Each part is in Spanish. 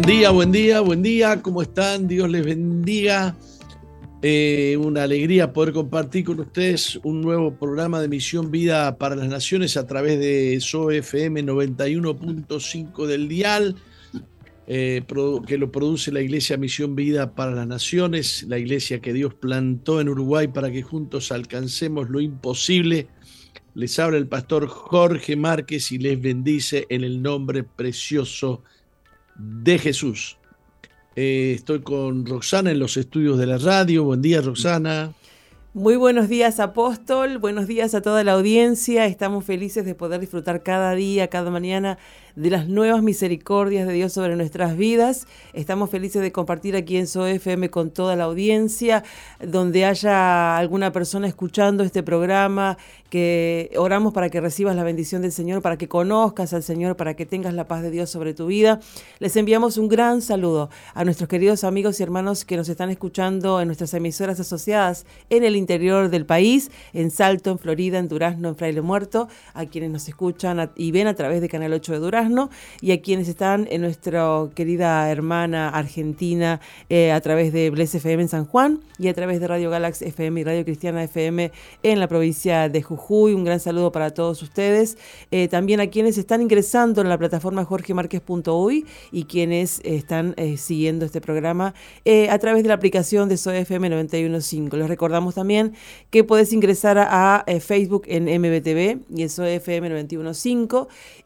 Buen día, buen día, buen día. ¿Cómo están? Dios les bendiga. Eh, una alegría poder compartir con ustedes un nuevo programa de Misión Vida para las Naciones a través de SOFM 91.5 del Dial, eh, que lo produce la Iglesia Misión Vida para las Naciones, la iglesia que Dios plantó en Uruguay para que juntos alcancemos lo imposible. Les habla el pastor Jorge Márquez y les bendice en el nombre precioso de de Jesús. Eh, estoy con Roxana en los estudios de la radio. Buen día, Roxana. Muy buenos días, apóstol. Buenos días a toda la audiencia. Estamos felices de poder disfrutar cada día, cada mañana de las nuevas misericordias de Dios sobre nuestras vidas. Estamos felices de compartir aquí en SOFM con toda la audiencia, donde haya alguna persona escuchando este programa, que oramos para que recibas la bendición del Señor, para que conozcas al Señor, para que tengas la paz de Dios sobre tu vida. Les enviamos un gran saludo a nuestros queridos amigos y hermanos que nos están escuchando en nuestras emisoras asociadas en el interior del país, en Salto, en Florida, en Durazno, en Fraile Muerto, a quienes nos escuchan y ven a través de Canal 8 de Durazno y a quienes están en nuestra querida hermana argentina eh, a través de Bless FM en San Juan y a través de Radio Galaxy FM y Radio Cristiana FM en la provincia de Jujuy. Un gran saludo para todos ustedes. Eh, también a quienes están ingresando en la plataforma jorgemarquez.uy y quienes están eh, siguiendo este programa a través de la aplicación de SOFM 915. Les recordamos también que puedes ingresar a, Facebook en MBTV y en SOFM 915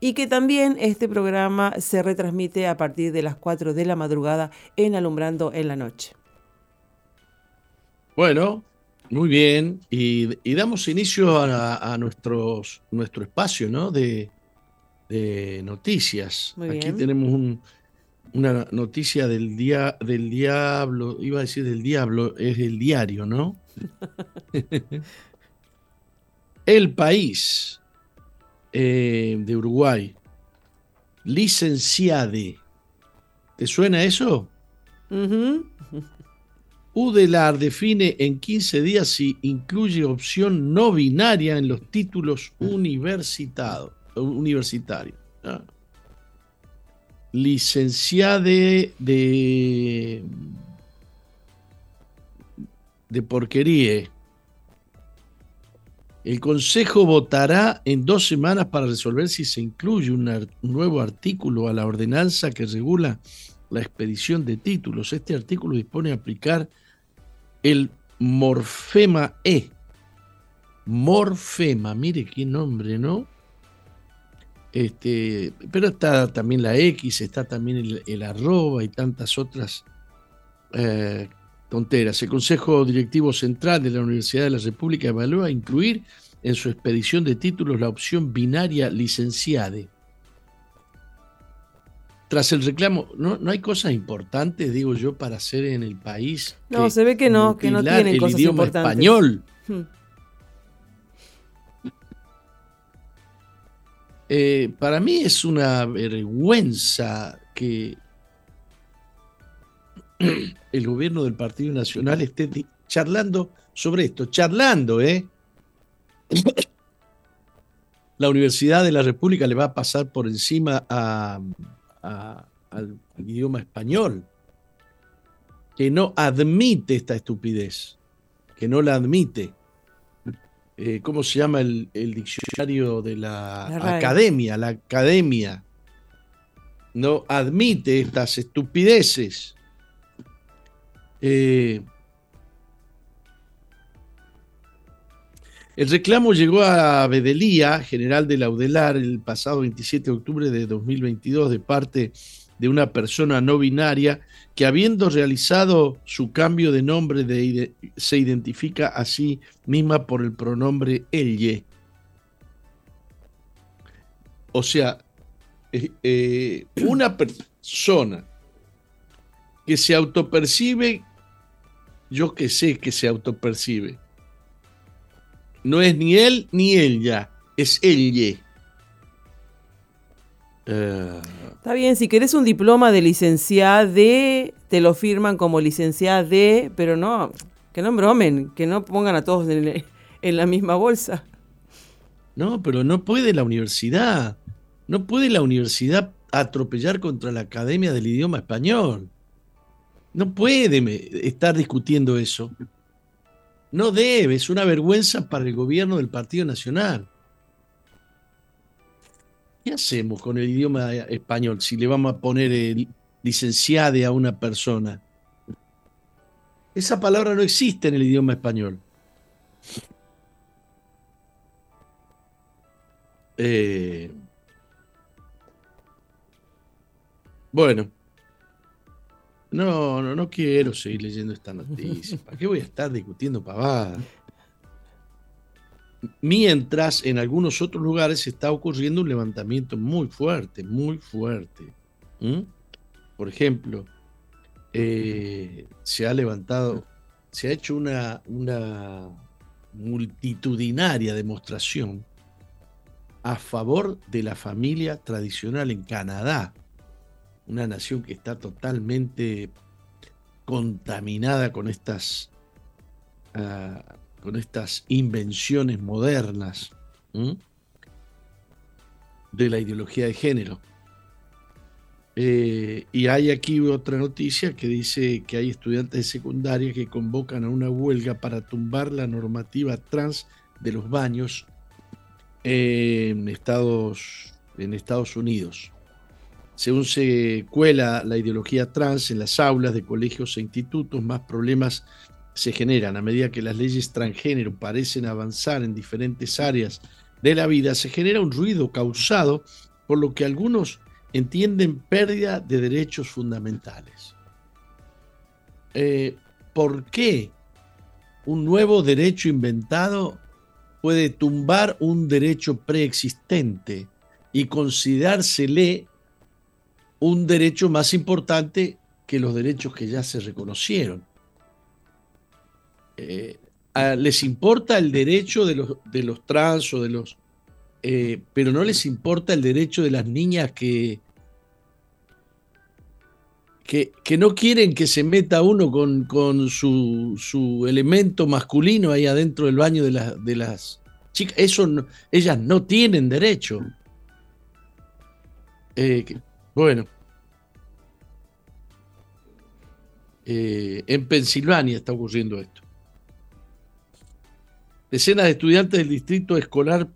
y que también este programa se retransmite a partir de las 4 de la madrugada en Alumbrando en la Noche. Bueno, muy bien. Y, damos inicio a, nuestros, nuestro espacio ¿no? de, noticias. Aquí tenemos una noticia del, día, del diablo, iba a decir del diablo, es el diario, ¿no? el país eh, de Uruguay licenciade. ¿Te suena eso? UDELAR define en 15 días si incluye opción no binaria en los títulos universitarios. Licenciade de, de porquería. El Consejo votará en dos semanas para resolver si se incluye un, nuevo artículo a la ordenanza que regula la expedición de títulos. Este artículo dispone a aplicar el morfema E. Morfema, mire qué nombre, ¿no? Este, pero está también la X, está también el, arroba y tantas otras eh, tonteras. El Consejo Directivo Central de la Universidad de la República evalúa incluir en su expedición de títulos la opción binaria licenciade. Tras el reclamo, ¿no, hay cosas importantes, digo yo, para hacer en el país? No, se ve que no, que no tienen el idioma español. Hmm. Eh, para mí es una vergüenza que el gobierno del Partido Nacional esté charlando sobre esto, charlando, ¿eh? La Universidad de la República le va a pasar por encima al idioma español, que no admite esta estupidez, que no la admite. Eh, ¿Cómo se llama el, diccionario de la, academia? La academia no admite estas estupideces. Eh, el reclamo llegó a Bedelía, general de Laudelar, el pasado 27 de octubre de 2022 de parte de una persona no binaria que habiendo realizado su cambio de nombre se identifica a sí misma por el pronombre elle. O sea, eh, eh, una persona que se autopercibe, yo que sé que se autopercibe, no es ni él ni ella, es ella. Eh, Está bien, si querés un diploma de licenciada de, te lo firman como licenciada de, pero no, que no bromen, que no pongan a todos en, en la misma bolsa. No, pero no puede la universidad, no puede la universidad atropellar contra la Academia del Idioma Español. No puede estar discutiendo eso. No debe, es una vergüenza para el gobierno del Partido Nacional. ¿Qué hacemos con el idioma español si le vamos a poner el a una persona? Esa palabra no existe en el idioma español. Eh, bueno, no, no, no quiero seguir leyendo esta noticia. ¿Para qué voy a estar discutiendo pavadas? Mientras en algunos otros lugares está ocurriendo un levantamiento muy fuerte, muy fuerte. Por ejemplo, eh, se ha levantado, se ha hecho una, una multitudinaria demostración a favor de la familia tradicional en Canadá, una nación que está totalmente contaminada con estas ah, con estas invenciones modernas de la ideología de género. Eh, y hay aquí otra noticia que dice que hay estudiantes de secundaria que convocan a una huelga para tumbar la normativa trans de los baños en Estados, en Estados Unidos. Según se cuela la ideología trans en las aulas de colegios e institutos, más problemas se generan a medida que las leyes transgénero parecen avanzar en diferentes áreas de la vida, se genera un ruido causado por lo que algunos entienden pérdida de derechos fundamentales. Eh, ¿Por qué un nuevo derecho inventado puede tumbar un derecho preexistente y considerársele un derecho más importante que los derechos que ya se reconocieron? Eh, les importa el derecho de los, de los trans o de los... Eh, pero no les importa el derecho de las niñas que, que, que no quieren que se meta uno con, con su, su, elemento masculino ahí adentro del baño de, de las chicas. Eso ellas no tienen derecho. Eh, bueno. en Pensilvania está ocurriendo esto. Decenas de estudiantes del distrito escolar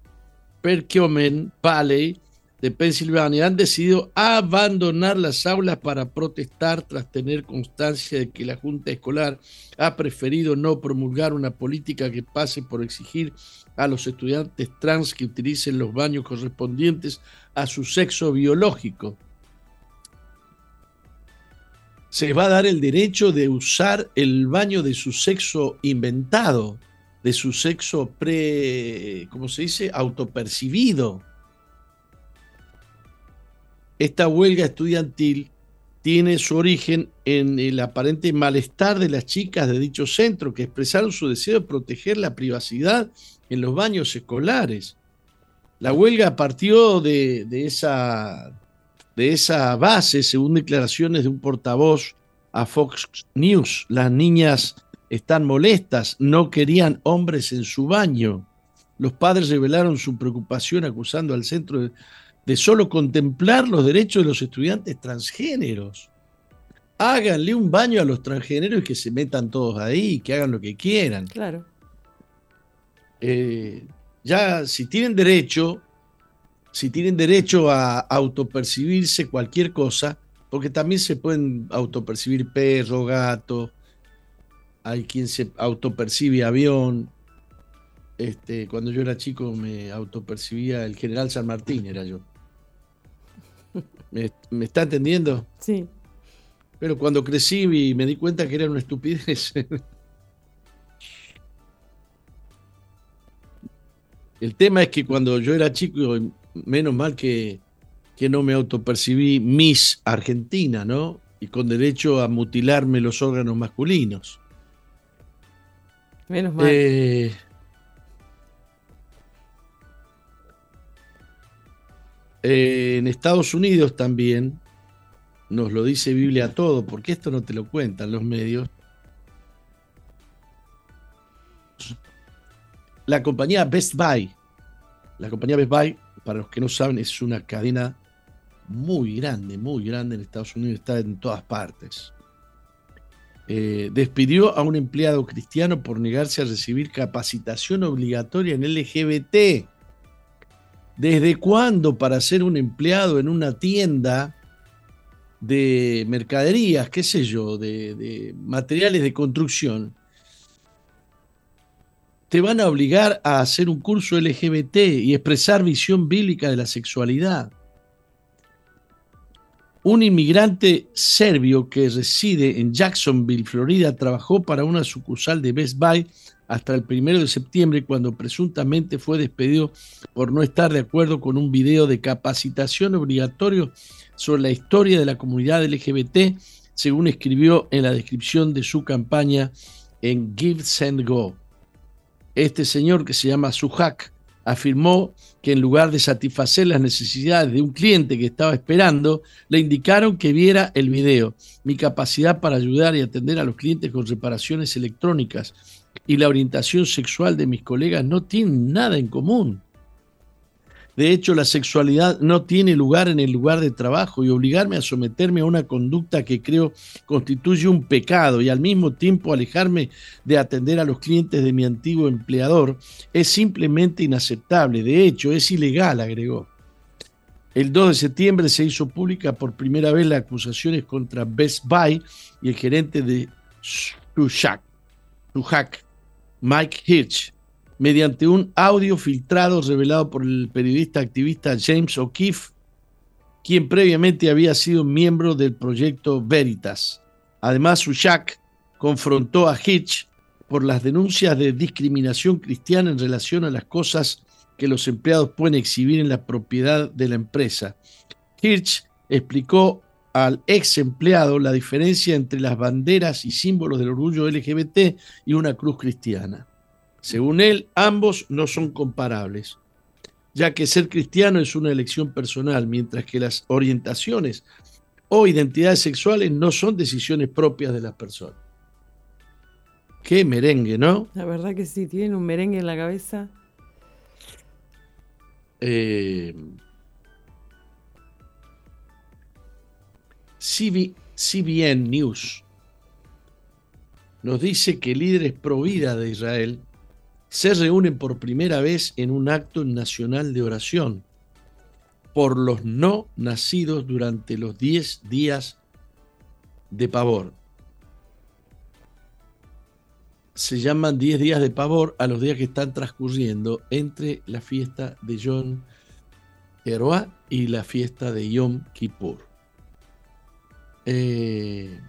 Perkiomen Valley de Pensilvania han decidido abandonar las aulas para protestar tras tener constancia de que la Junta Escolar ha preferido no promulgar una política que pase por exigir a los estudiantes trans que utilicen los baños correspondientes a su sexo biológico. Se va a dar el derecho de usar el baño de su sexo inventado de su sexo pre, ¿cómo se dice?, autopercibido. Esta huelga estudiantil tiene su origen en el aparente malestar de las chicas de dicho centro que expresaron su deseo de proteger la privacidad en los baños escolares. La huelga partió de, de, esa, de esa base, según declaraciones de un portavoz a Fox News. Las niñas están molestas, no querían hombres en su baño. Los padres revelaron su preocupación acusando al centro de, solo contemplar los derechos de los estudiantes transgéneros. Háganle un baño a los transgéneros y que se metan todos ahí, que hagan lo que quieran. Claro. Eh, ya, si tienen derecho, si tienen derecho a autopercibirse cualquier cosa, porque también se pueden autopercibir perro, gato, hay quien se autopercibe avión. Este, cuando yo era chico me autopercibía el general San Martín, era yo. ¿Me, está entendiendo? Sí. Pero cuando crecí y me di cuenta que era una estupidez. El tema es que cuando yo era chico, menos mal que, que no me autopercibí Miss Argentina, ¿no? Y con derecho a mutilarme los órganos masculinos. Menos mal. Eh, eh, en Estados Unidos también nos lo dice Biblia todo, porque esto no te lo cuentan los medios. La compañía Best Buy, la compañía Best Buy, para los que no saben, es una cadena muy grande, muy grande en Estados Unidos, está en todas partes. Eh, despidió a un empleado cristiano por negarse a recibir capacitación obligatoria en LGBT. ¿Desde cuándo para ser un empleado en una tienda de mercaderías, qué sé yo, de, de materiales de construcción, te van a obligar a hacer un curso LGBT y expresar visión bíblica de la sexualidad? Un inmigrante serbio que reside en Jacksonville, Florida, trabajó para una sucursal de Best Buy hasta el primero de septiembre, cuando presuntamente fue despedido por no estar de acuerdo con un video de capacitación obligatorio sobre la historia de la comunidad LGBT, según escribió en la descripción de su campaña en Give Send Go. Este señor que se llama Suhak afirmó que en lugar de satisfacer las necesidades de un cliente que estaba esperando, le indicaron que viera el video. Mi capacidad para ayudar y atender a los clientes con reparaciones electrónicas y la orientación sexual de mis colegas no tienen nada en común. De hecho, la sexualidad no tiene lugar en el lugar de trabajo y obligarme a someterme a una conducta que creo constituye un pecado y al mismo tiempo alejarme de atender a los clientes de mi antiguo empleador es simplemente inaceptable. De hecho, es ilegal, agregó. El 2 de septiembre se hizo pública por primera vez las acusaciones contra Best Buy y el gerente de Suhak, Mike Hirsch, mediante un audio filtrado revelado por el periodista activista James O'Keefe, quien previamente había sido miembro del proyecto Veritas. Además, Sushak confrontó a Hitch por las denuncias de discriminación cristiana en relación a las cosas que los empleados pueden exhibir en la propiedad de la empresa. Hirsch explicó al ex empleado la diferencia entre las banderas y símbolos del orgullo LGBT y una cruz cristiana. Según él, ambos no son comparables, ya que ser cristiano es una elección personal, mientras que las orientaciones o identidades sexuales no son decisiones propias de las personas. Qué merengue, ¿no? La verdad que sí, tienen un merengue en la cabeza. Eh, CBN News nos dice que líderes pro vida de Israel se reúnen por primera vez en un acto nacional de oración por los no nacidos durante los 10 días de pavor. Se llaman 10 días de pavor a los días que están transcurriendo entre la fiesta de Yom Teruah y la fiesta de Yom Kippur. Eh,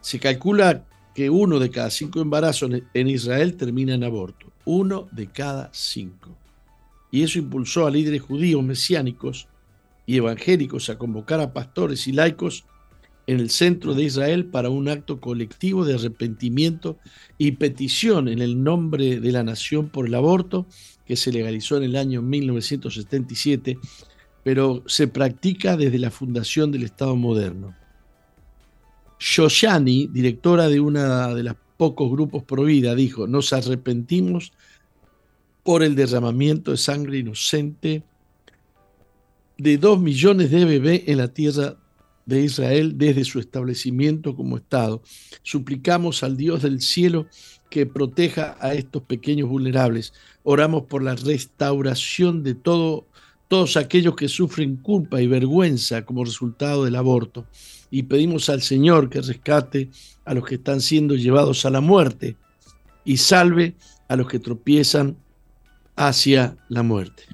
se calcula que uno de cada cinco embarazos en Israel termina en aborto. Uno de cada cinco. Y eso impulsó a líderes judíos mesiánicos y evangélicos a convocar a pastores y laicos en el centro de Israel para un acto colectivo de arrepentimiento y petición en el nombre de la nación por el aborto que se legalizó en el año 1977, pero se practica desde la fundación del Estado moderno. Shoshani, directora de una de los pocos grupos pro vida, dijo, nos arrepentimos por el derramamiento de sangre inocente de dos millones de bebés en la tierra de Israel desde su establecimiento como Estado. Suplicamos al Dios del cielo que proteja a estos pequeños vulnerables. Oramos por la restauración de todo, todos aquellos que sufren culpa y vergüenza como resultado del aborto y pedimos al Señor que rescate a los que están siendo llevados a la muerte y salve a los que tropiezan hacia la muerte.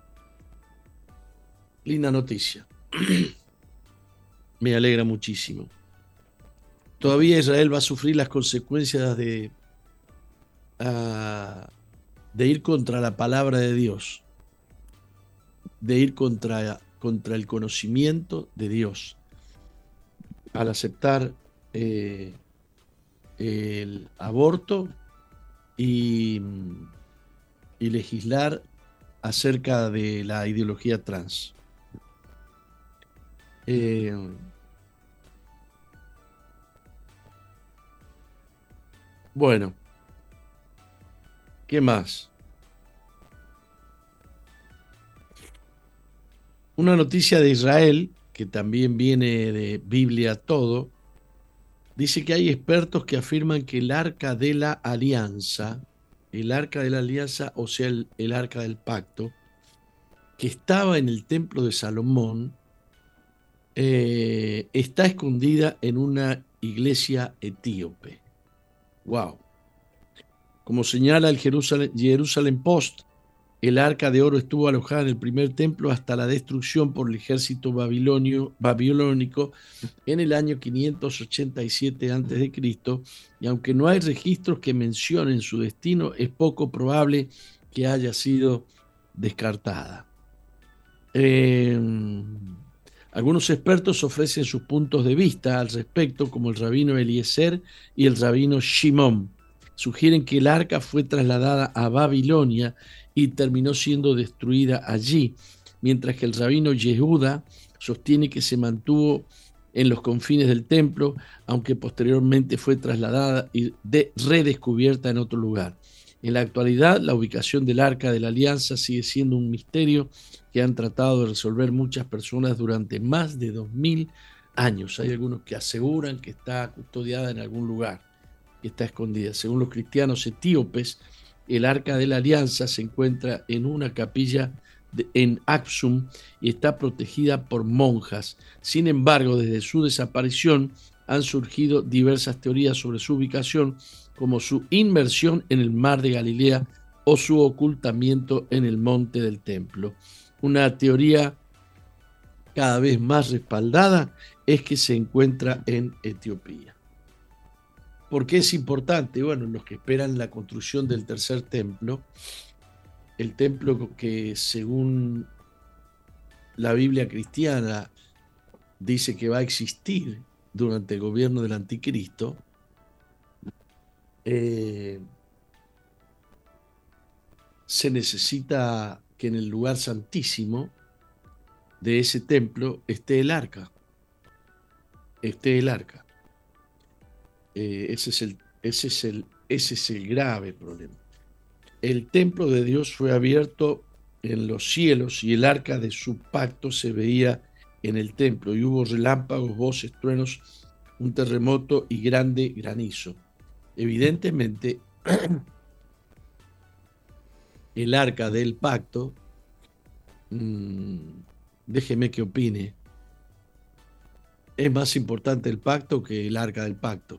Linda noticia. Me alegra muchísimo. Todavía Israel va a sufrir las consecuencias de, uh, de ir contra la palabra de Dios. de ir contra, contra el conocimiento de Dios. Al aceptar eh, el aborto y, y, legislar acerca de la ideología trans. Eh, bueno, ¿qué más? Una noticia de Israel, que también viene de Biblia todo, dice que hay expertos que afirman que el arca de la alianza, el arca de la alianza, o sea, el, arca del pacto, que estaba en el templo de Salomón, eh, está escondida en una iglesia etíope. ¡Wow! Como señala el Jerusalem Post, el arca de oro estuvo alojada en el primer templo hasta la destrucción por el ejército babilonio, babilónico en el año 587 a.C. Y aunque no hay registros que mencionen su destino, es poco probable que haya sido descartada. Em, algunos expertos ofrecen sus puntos de vista al respecto, como el rabino Eliezer y el rabino Shimon. Sugieren que el arca fue trasladada a Babilonia y terminó siendo destruida allí, mientras que el rabino Yehuda sostiene que se mantuvo en los confines del templo, aunque posteriormente fue trasladada y redescubierta en otro lugar. En la actualidad, la ubicación del Arca de la Alianza sigue siendo un misterio que han tratado de resolver muchas personas durante más de 2000 años. Hay algunos que aseguran que está custodiada en algún lugar, que está escondida. Según los cristianos etíopes, el arca de la alianza se encuentra en una capilla en Aksum y está protegida por monjas. Sin embargo, desde su desaparición han surgido diversas teorías sobre su ubicación, como su inmersión en el mar de Galilea o su ocultamiento en el monte del templo. Una teoría cada vez más respaldada es que se encuentra en Etiopía. ¿Por qué es importante? Bueno, los que esperan la construcción del tercer templo, el templo que según la Biblia cristiana dice que va a existir durante el gobierno del anticristo, eh, se necesita que en el lugar santísimo de ese templo esté el arca, esté el arca. Eh, ese, es el, ese, es el, ese es el grave problema. El templo de Dios fue abierto en los cielos y el arca de su pacto se veía en el templo y hubo relámpagos, voces, truenos, un terremoto y grande granizo. Evidentemente, el arca del pacto, mm, déjeme que opine, es más importante el pacto que el arca del pacto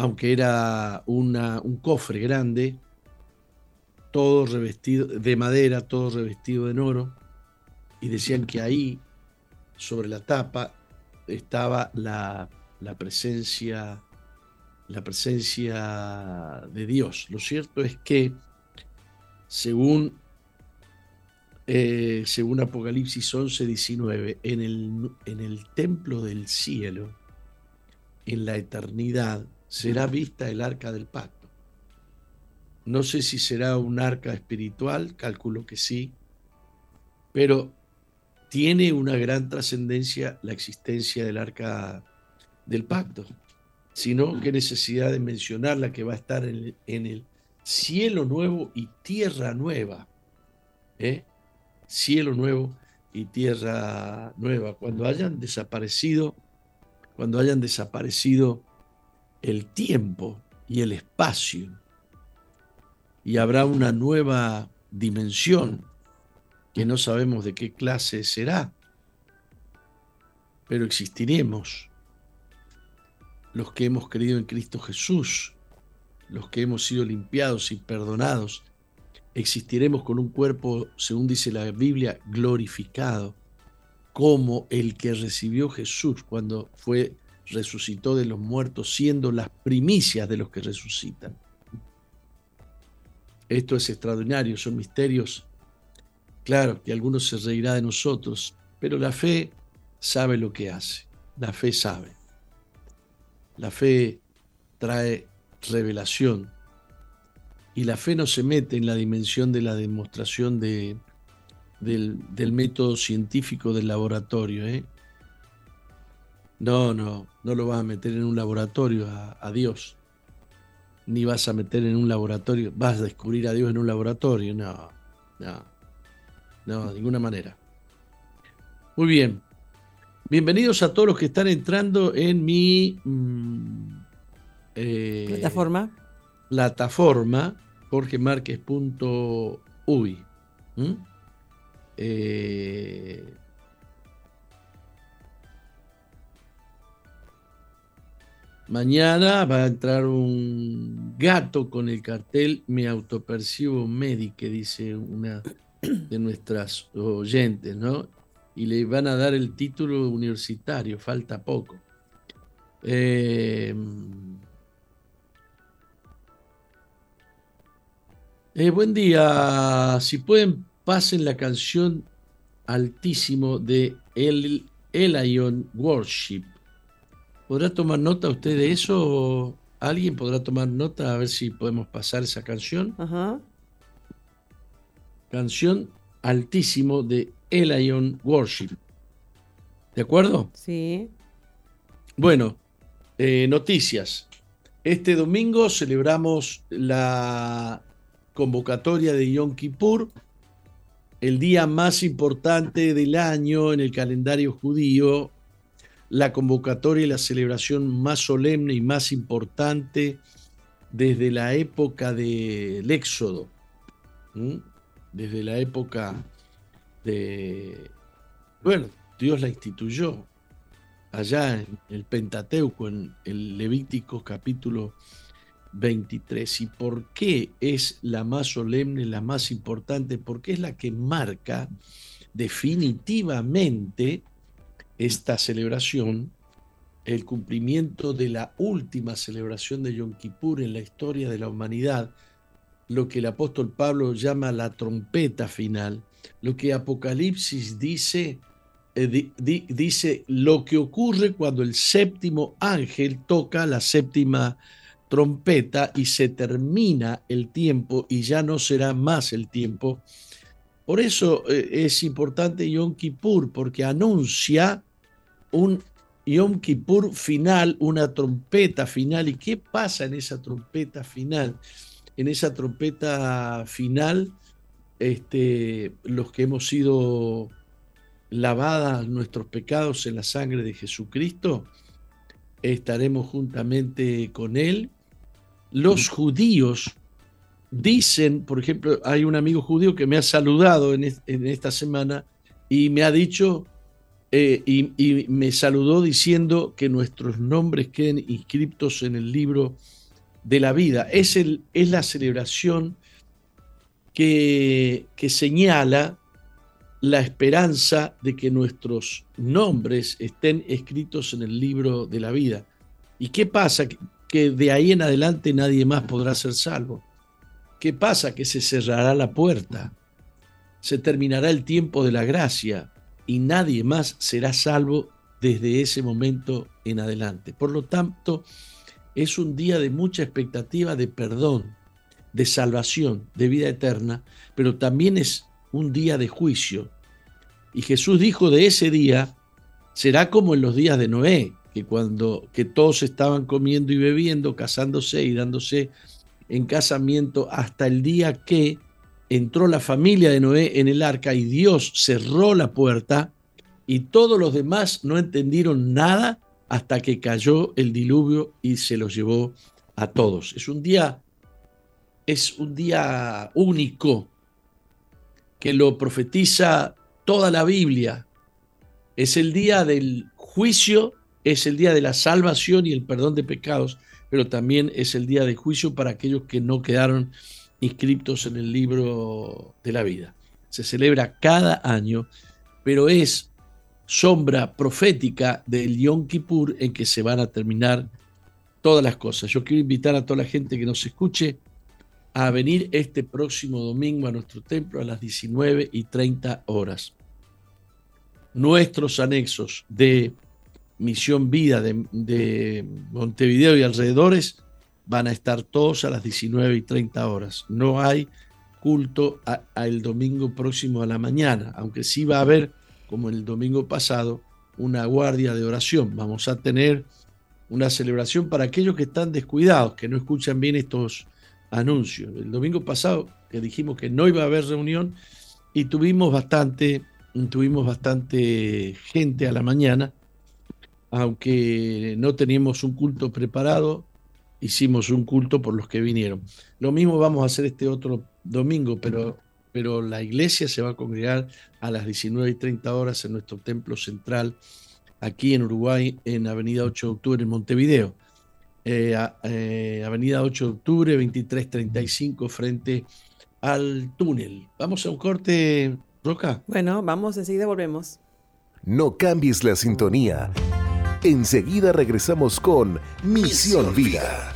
aunque era un cofre grande, todo revestido de madera, todo revestido en oro, y decían que ahí, sobre la tapa, estaba la, presencia la presencia de Dios. Lo cierto es que, según, eh, según Apocalipsis 11, 19, en el, en el templo del cielo, en la eternidad, será vista el arca del pacto. No sé si será un arca espiritual, calculo que sí, pero tiene una gran trascendencia la existencia del arca del pacto. Sino qué necesidad de mencionarla que va a estar en, el cielo nuevo y tierra nueva. ¿eh? Cielo nuevo y tierra nueva. Cuando hayan desaparecido, cuando hayan desaparecido el tiempo y el espacio. Y habrá una nueva dimensión que no sabemos de qué clase será, pero existiremos los que hemos creído en Cristo Jesús, los que hemos sido limpiados y perdonados, existiremos con un cuerpo, según dice la Biblia, glorificado, como el que recibió Jesús cuando fue resucitó de los muertos, siendo las primicias de los que resucitan. Esto es extraordinario, son misterios Claro que algunos se reirá de nosotros, pero la fe sabe lo que hace. La fe sabe. La fe trae revelación. Y la fe no se mete en la dimensión de la demostración de, del, método científico del laboratorio. ¿eh? No, no, no lo vas a meter en un laboratorio a, Dios. Ni vas a meter en un laboratorio, vas a descubrir a Dios en un laboratorio. No, no, no, de ninguna manera. Muy bien. Bienvenidos a todos los que están entrando en mi mm, eh, plataforma. Plataforma, jorgemarquez.uy. Eh, mañana va a entrar un gato con el cartel Me autopercibo médico, dice una de nuestras oyentes, ¿no? Y le van a dar el título universitario, falta poco. Eh, eh, buen día, si pueden pasen la canción altísimo de El Elion Worship. ¿Podrá tomar nota usted de eso? ¿Alguien podrá tomar nota a ver si podemos pasar esa canción? Canción altísimo de Elion Worship. ¿De acuerdo? Sí. Bueno, eh, noticias. Este domingo celebramos la convocatoria de Yom Kippur el día más importante del año en el calendario judío, la convocatoria y la celebración más solemne y más importante desde la época del Éxodo, desde la época de... Bueno, Dios la instituyó allá en el Pentateuco, en el Levítico capítulo 23. ¿Y por qué es la más solemne, la más importante? Porque es la que marca definitivamente esta celebración, el cumplimiento de la última celebración de Yom Kippur en la historia de la humanidad, lo que el apóstol Pablo llama la trompeta final, lo que Apocalipsis dice, eh, dice lo que ocurre cuando el séptimo ángel toca la séptima trompeta y se termina el tiempo y ya no será más el tiempo. Por eso eh, es importante Yom Kippur, porque anuncia un Yom Kippur final, una trompeta final. ¿Y qué pasa en esa trompeta final? En esa trompeta final, este, los que hemos sido lavadas nuestros pecados en la sangre de Jesucristo, estaremos juntamente con Él los judíos dicen, por ejemplo, hay un amigo judío que me ha saludado en, esta semana y me ha dicho, eh, y, me saludó diciendo que nuestros nombres queden inscritos en el libro de la vida. Es, el, es la celebración que, que señala la esperanza de que nuestros nombres estén escritos en el libro de la vida. ¿Y qué pasa? que de ahí en adelante nadie más podrá ser salvo. ¿Qué pasa? Que se cerrará la puerta, se terminará el tiempo de la gracia y nadie más será salvo desde ese momento en adelante. Por lo tanto, es un día de mucha expectativa de perdón, de salvación, de vida eterna, pero también es un día de juicio. Y Jesús dijo de ese día, será como en los días de Noé, que cuando que todos estaban comiendo y bebiendo, casándose y dándose en casamiento hasta el día que entró la familia de Noé en el arca y Dios cerró la puerta y todos los demás no entendieron nada hasta que cayó el diluvio y se los llevó a todos. Es un día es un día único que lo profetiza toda la Biblia. Es el día del juicio es el día de la salvación y el perdón de pecados, pero también es el día de juicio para aquellos que no quedaron inscritos en el libro de la vida. Se celebra cada año, pero es sombra profética del Yom Kippur en que se van a terminar todas las cosas. Yo quiero invitar a toda la gente que nos escuche a venir este próximo domingo a nuestro templo a las 19 y 30 horas. Nuestros anexos de Misión Vida de, Montevideo y alrededores van a estar todos a las 19 y 30 horas. No hay culto el domingo próximo a la mañana, aunque sí va a haber, como el domingo pasado, una guardia de oración. Vamos a tener una celebración para aquellos que están descuidados, que no escuchan bien estos anuncios. El domingo pasado que dijimos que no iba a haber reunión y tuvimos bastante, tuvimos bastante gente a la mañana, aunque no teníamos un culto preparado, hicimos un culto por los que vinieron. Lo mismo vamos a hacer este otro domingo, pero, pero la iglesia se va a congregar a las 19 y 30 horas en nuestro templo central, aquí en Uruguay, en Avenida 8 de Octubre, en Montevideo. Eh, eh, Avenida 8 de Octubre, 2335, frente al túnel. Vamos a un corte, Roca. Bueno, vamos, enseguida volvemos. No cambies la sintonía. Enseguida regresamos con Misión Vida.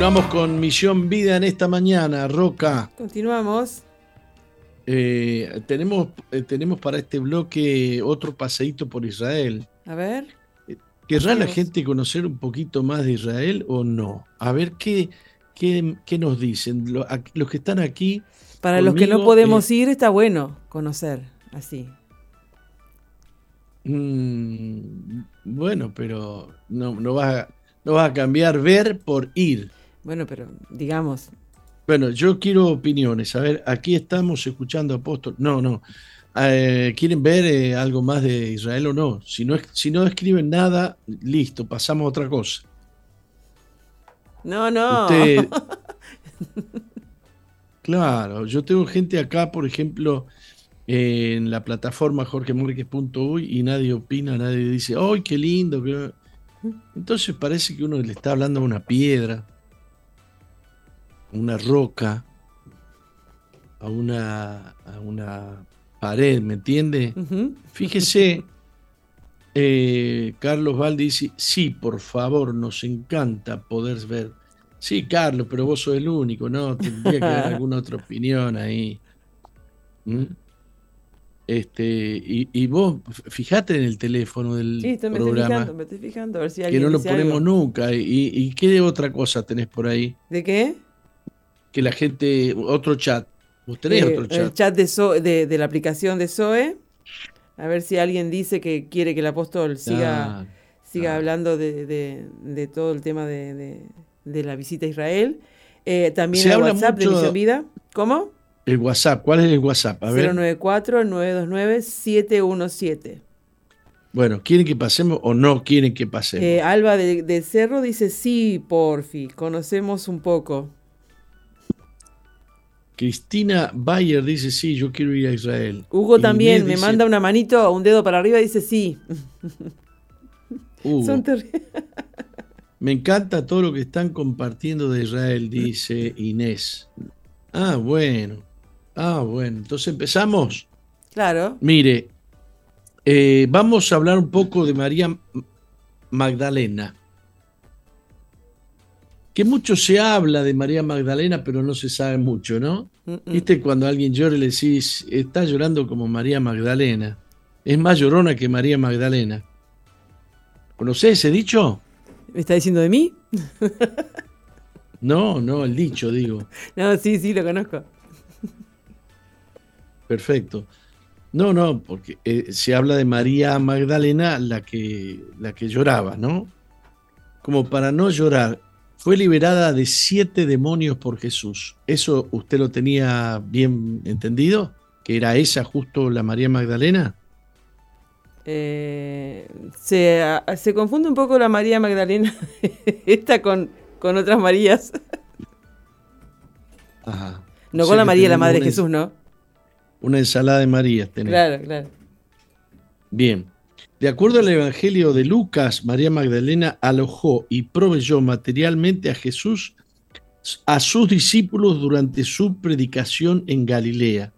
Continuamos con Misión Vida en esta mañana, Roca. Continuamos. Eh, tenemos, eh, tenemos para este bloque otro paseíto por Israel. A ver. Eh, ¿Querrá la gente conocer un poquito más de Israel o no? A ver qué, qué, nos dicen. Los, que están aquí. Para los que no podemos ir, está bueno conocer así. Mm, bueno, pero no, no, vas no vas a cambiar ver por ir. Bueno, pero digamos. Bueno, yo quiero opiniones. A ver, aquí estamos escuchando Apóstol. No, no. Eh, ¿Quieren ver eh, algo más de Israel o no? Si, no? si no escriben nada, listo, pasamos a otra cosa. No, no. claro, yo tengo gente acá, por ejemplo, en la plataforma jorgemorquez.uy y nadie opina, nadie dice, ¡ay, qué lindo! Entonces parece que uno le está hablando a una piedra una roca, a una, a una pared, ¿me entiende? Fíjese, eh, Carlos Valdi dice, sí, por favor, nos encanta poder ver. Sí, Carlos, pero vos sos el único, ¿no? Tendría que haber alguna otra opinión ahí. ¿Mm? Este, y, vos, fijate en el teléfono del sí, me programa. Estoy fijando, me estoy fijando, a ver si Que no lo ponemos nunca. ¿Y, ¿Y qué otra cosa tenés por ahí? ¿De qué? Que la gente, otro chat. ¿Vos tenés eh, otro chat? El chat de, de, la aplicación de Zoe. A ver si alguien dice que quiere que el apóstol siga, siga hablando de, todo el tema de, la visita a Israel. Eh, también el WhatsApp de Misión Vida. ¿Cómo? El WhatsApp, ¿cuál es el WhatsApp? A 094-929-717. Bueno, ¿quieren que pasemos o no quieren que pasemos? Eh, Alba de, de, Cerro dice, sí, porfi, conocemos un poco. Cristina Bayer dice, sí, yo quiero ir a Israel. Hugo también me manda una manito, un dedo para arriba y dice, sí. Hugo. me encanta todo lo que están compartiendo de Israel, dice Inés. Ah, bueno. Ah, bueno. Entonces empezamos. Claro. Mire, eh, vamos a hablar un poco de María Magdalena. Que mucho se habla de María Magdalena, pero no se sabe mucho, ¿no? Viste, cuando alguien llora le decís, está llorando como María Magdalena. Es más llorona que María Magdalena. ¿Conocés ese dicho? ¿Me está diciendo de mí? no, no, el dicho, digo. No, sí, sí, lo conozco. Perfecto. No, no, porque eh, se habla de María Magdalena, la que, la que lloraba, ¿no? Como para no llorar, fue liberada de siete demonios por Jesús. ¿Eso usted lo tenía bien entendido? ¿Que era esa justo la María Magdalena? Eh, se, confunde un poco la María Magdalena, esta con, con otras Marías. Ajá. No con la María, la Madre de Jesús, ¿no? Una ensalada de María tenemos. Claro, claro. Bien. De acuerdo al Evangelio de Lucas, María Magdalena alojó y proveyó materialmente a Jesús a sus discípulos durante su predicación en Galilea.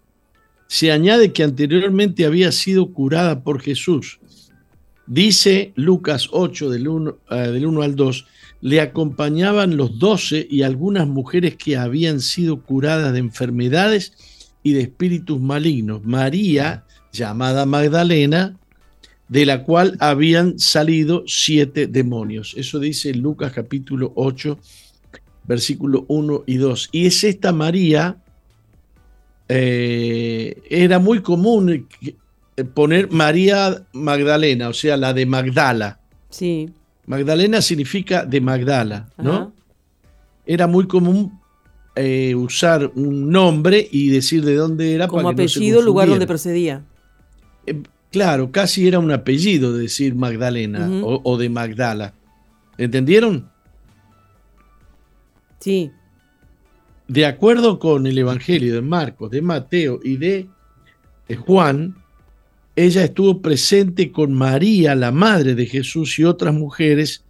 Se añade que anteriormente había sido curada por Jesús. Dice Lucas 8 del 1, eh, del 1 al 2, le acompañaban los doce y algunas mujeres que habían sido curadas de enfermedades y de espíritus malignos. María, llamada Magdalena, de la cual habían salido siete demonios. Eso dice Lucas capítulo 8, versículo 1 y 2. Y es esta María, eh, era muy común poner María Magdalena, o sea, la de Magdala. Sí. Magdalena significa de Magdala, ¿no? Era muy común eh, usar un nombre y decir de dónde era. Como apellido, lugar donde procedía. Eh, claro, casi era un apellido decir Magdalena o, de Magdala. ¿Entendieron? Sí. De acuerdo con el Evangelio de Marcos, de Mateo y de Juan, ella estuvo presente con María, la madre de Jesús, y otras mujeres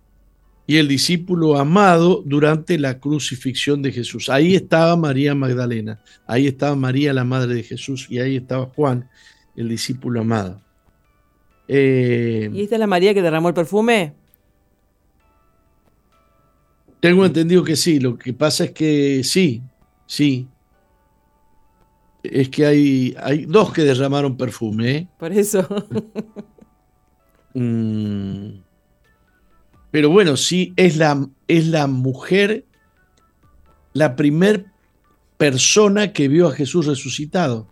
y el discípulo amado durante la crucifixión de Jesús. Ahí estaba María Magdalena, ahí estaba María la madre de Jesús y ahí estaba Juan, el discípulo amado. Eh, ¿Y esta es la María que derramó el perfume? Tengo entendido que sí, lo que pasa es que sí, sí. Es que hay, hay dos que derramaron perfume. ¿eh? Por eso. mm. Pero bueno, sí, es la, es la mujer, la primer persona que vio a Jesús resucitado.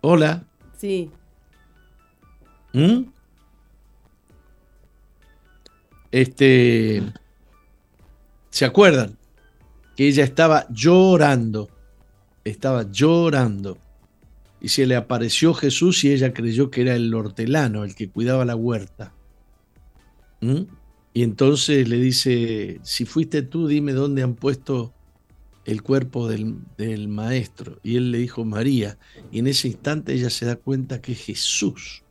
Hola. Sí. ¿Mm? Este, ¿se acuerdan? Que ella estaba llorando, estaba llorando. Y se le apareció Jesús y ella creyó que era el hortelano, el que cuidaba la huerta. ¿Mm? Y entonces le dice, si fuiste tú, dime dónde han puesto el cuerpo del, maestro. Y él le dijo, María. Y en ese instante ella se da cuenta que es Jesús,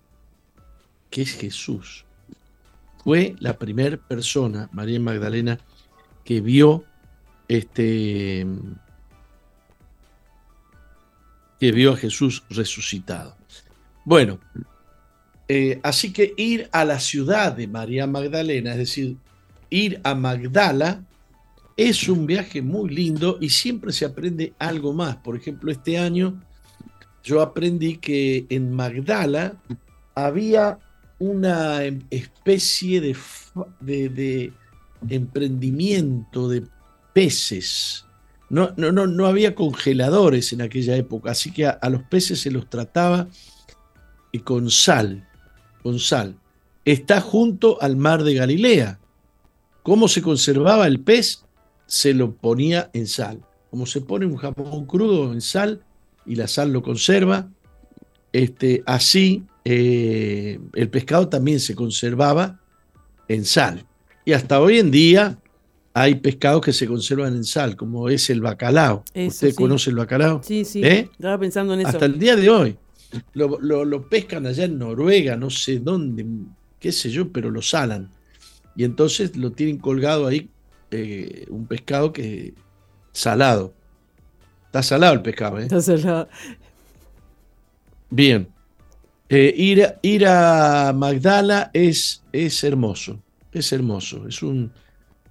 que es Jesús. Fue la primera persona, María Magdalena, que vio este que vio a Jesús resucitado. Bueno, eh, así que ir a la ciudad de María Magdalena, es decir, ir a Magdala, es un viaje muy lindo y siempre se aprende algo más. Por ejemplo, este año yo aprendí que en Magdala había una especie de, de, emprendimiento de peces. No, no, no, no, había congeladores en aquella época, así que a los peces se los trataba con sal con sal. Está junto al mar de Galilea. ¿Cómo se conservaba el pez? Se lo ponía en sal. Como se pone un jamón crudo en sal y la sal lo conserva, este, así eh, el pescado también se conservaba en sal. Y hasta hoy en día hay pescados que se conservan en sal, como es el bacalao. ¿Usted conoce el bacalao? Sí, sí. ¿Eh? Estaba pensando en eso. Hasta el día de hoy. Lo, pescan allá en Noruega, no sé dónde, qué sé yo, pero lo salan. Y entonces lo tienen colgado ahí, eh, un pescado que salado. Está salado el pescado, ¿eh? Está salado. Bien. Eh, ir, ir, a Magdala es, es hermoso, es hermoso, es un,